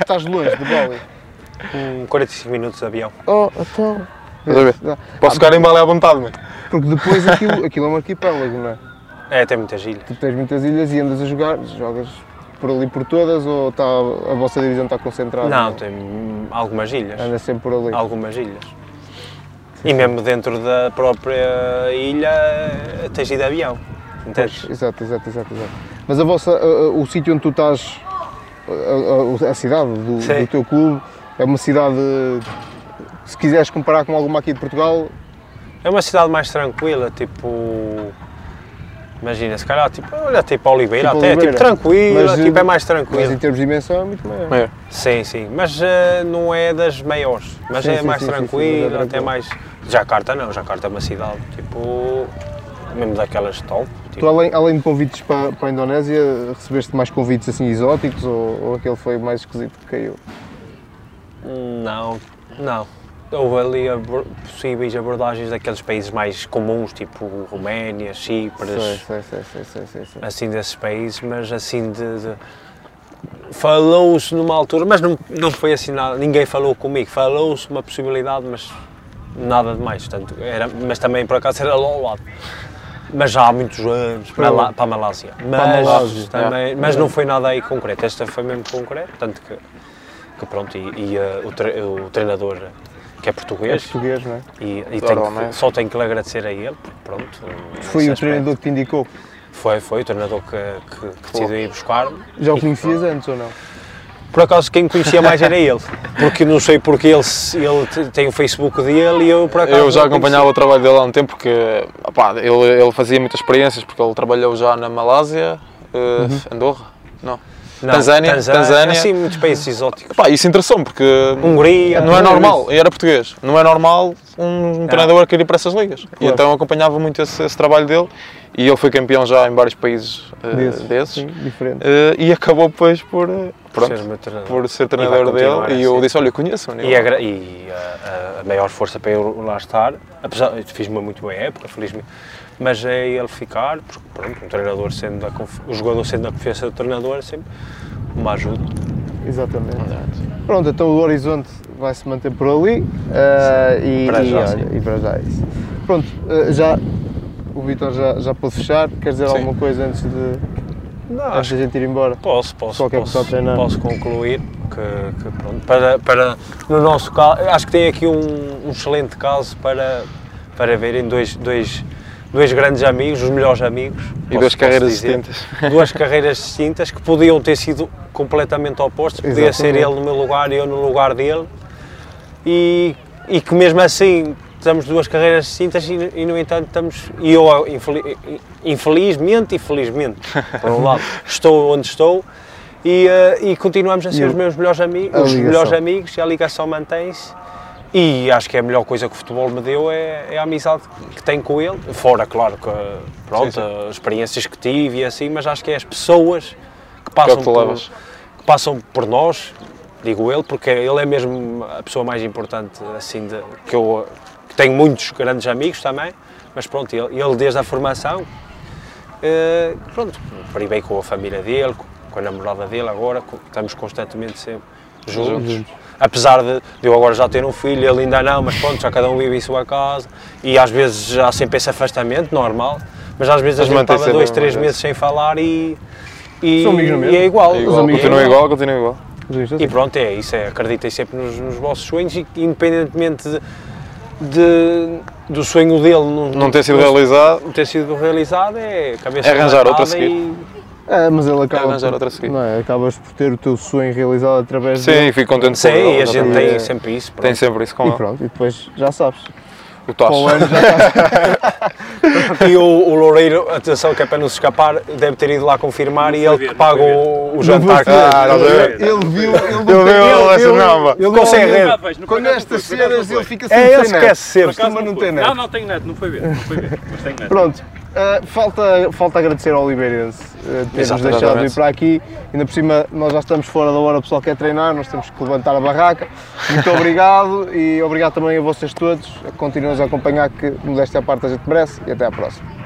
Estás longe de Bali. Um 45 minutos de avião. Oh, então. Posso ficar em Bali à vontade, mano. Porque depois aquilo, aquilo é um arquipélago, não é? É, tem muitas ilhas. Tu tens muitas ilhas e andas a jogar, jogas por ali por todas ou está, a vossa divisão está concentrada? Não, tem hum, algumas ilhas. Anda sempre por ali. Algumas ilhas. E mesmo dentro da própria ilha tens ido de avião. Entendes? Pois, exato, exato, exato, exato. Mas a vossa, a- o sítio onde tu estás, a, a- cidade do, do teu clube, é uma cidade, se quiseres comparar com alguma aqui de Portugal, É uma cidade mais tranquila, tipo. Imagina, se calhar, tipo, olha, tipo Oliveira, Tipo até, Oliveira. tipo tranquila, Mas, tipo, é eh, mais mas em tranquila. termos de dimensão é muito maior. É. Sim, sim, mas eh, não é das maiores, mas Sim, é sim, mais sim, sim, tranquila, é até mais. Jacarta não, Jacarta é uma cidade, tipo, mesmo daquelas top. Tu, além, além de convites para, para a Indonésia, recebeste mais convites assim exóticos ou, ou aquele foi mais esquisito que caiu? não, não. Houve ali abor- possíveis abordagens daqueles países mais comuns, tipo Roménia, Chipre, sei, sei, sei. assim desses países, mas assim de. de- Falou-se numa altura, mas não, não foi assim nada, ninguém falou comigo, falou-se uma possibilidade, mas nada de mais, portanto, era, mas também por acaso era lá ao lado. Mas já há muitos anos, para, Para lá- para a Malásia. Mas, Malásia, também, mas não foi nada aí concreto, esta foi mesmo concreto, tanto que, que pronto, e, e, eh, o, tre- o treinador que é É português, português, não é? e, e Claro, tenho que- mas- só tenho que lhe agradecer a ele, porque pronto. Foi nesse o aspecto. treinador que te indicou. Foi, foi o treinador que, que, que decidiu ir buscar-me. Já o conhecias antes ou não? Por acaso quem conhecia mais era ele, porque não sei porque ele, ele te- tem o Facebook dele e eu por acaso Eu já acompanhava o trabalho dele há um tempo porque opá, ele, ele fazia muitas experiências porque ele trabalhou já na Malásia, eh, Andorra, não. Não, Tanzânia, Tanzânia. Assim, muitos países exóticos. Pá, isso interessou-me porque Hungria. não é normal, e era português, não é normal um, um treinador querer ir para essas ligas. E Claro. então eu acompanhava muito esse, esse trabalho dele e ele foi campeão já em vários países eh, Desses. desses, Sim, diferente. eh, e acabou depois por, eh, pronto, Ser por ser E treinador dele a e eu disse, olha, eu conheço E, a, e a- a, a maior força para eu lá estar, apesar de fiz uma muito boa época, felizmente, mas é ele ficar, porque pronto, um treinador sendo a conf- o jogador sendo a confiança do treinador é sempre uma ajuda. Exatamente. Pronto, então o horizonte vai se manter por ali eh, e, Para e, já, olha, sim. e para já é isso. Pronto, eh, já o Vitor já, já pôde fechar. Quer dizer Sim. alguma coisa antes de, Não, antes da gente ir embora? Posso, posso, Qualquer posso, treinar. posso concluir que, que pronto, para, para, no nosso caso, acho que tem aqui um, um excelente caso para, para verem dois, dois, dois grandes amigos, os melhores amigos. E duas carreiras dizer. distintas. Duas carreiras distintas que podiam ter sido completamente opostas, podia ser Exatamente. ele no meu lugar e eu no lugar dele, e, e que mesmo assim estamos duas carreiras distintas e, e, no entanto estamos, e eu infeli- infelizmente e felizmente, por um lado, estou onde estou e, eh, e continuamos a ser E os meus melhores amigos, os melhores amigos e a ligação mantém-se. E acho que é a melhor coisa que o futebol me deu é, é a amizade que tenho com ele. Fora, claro, que pronto, Sim, sim. as experiências que tive e assim, mas acho que é as pessoas que é passam, que tu por, que passam por nós, digo ele, porque ele é mesmo a pessoa mais importante, assim, de, que eu que tenho muitos grandes amigos também, mas pronto, ele, ele desde a formação, eh, pronto, privei com a família dele, com, a namorada dele agora, estamos constantemente sempre juntos. Juntos. Apesar de, de eu agora já ter um filho, ele ainda não, mas pronto, já cada um vive em sua casa e às vezes há sempre esse afastamento, normal, mas às vezes a Mas gente mantém estava dois, a três meses sem falar e, e, São amigos na e é igual. É igual, continua igual, continua igual. E pronto, é isso, é, acreditem sempre nos, nos vossos sonhos e independentemente de, de, do sonho dele não, Não ter sido realizado. não ter sido realizado é cabeça É arranjar outra a seguir. e- É, mas ele acaba arranjar por- outra a seguir. Não é? Acabas por ter o teu sonho realizado através Sim, dele. fico contente Sim, com ele. e a gente tem É. sempre isso. Tem pronto. sempre isso com E ele. pronto, e depois já sabes. O Tosh. ano já sabes. E o, o Loureiro, atenção que é para não se escapar, deve ter ido lá confirmar e ele ver, que paga o, o jantar. Ah, não ele, ele viu, ele não Ele tem- viu essa nova. ele Consegue não- ver. Por acaso estas cenas ele fica É, ele sem net. esquece sempre. Não foi. ter net. Não, não tenho net, não foi ver, não foi ver, mas tenho net. Pronto, uh, falta, falta agradecer ao Oliveirense uh, ter-nos Exatamente. deixado vir para aqui. Ainda por cima, nós já estamos fora da hora, o pessoal quer treinar, nós temos que levantar a barraca. Muito obrigado e obrigado também a vocês todos. Continuem a acompanhar que, modéstia à parte, a gente merece e até à próxima.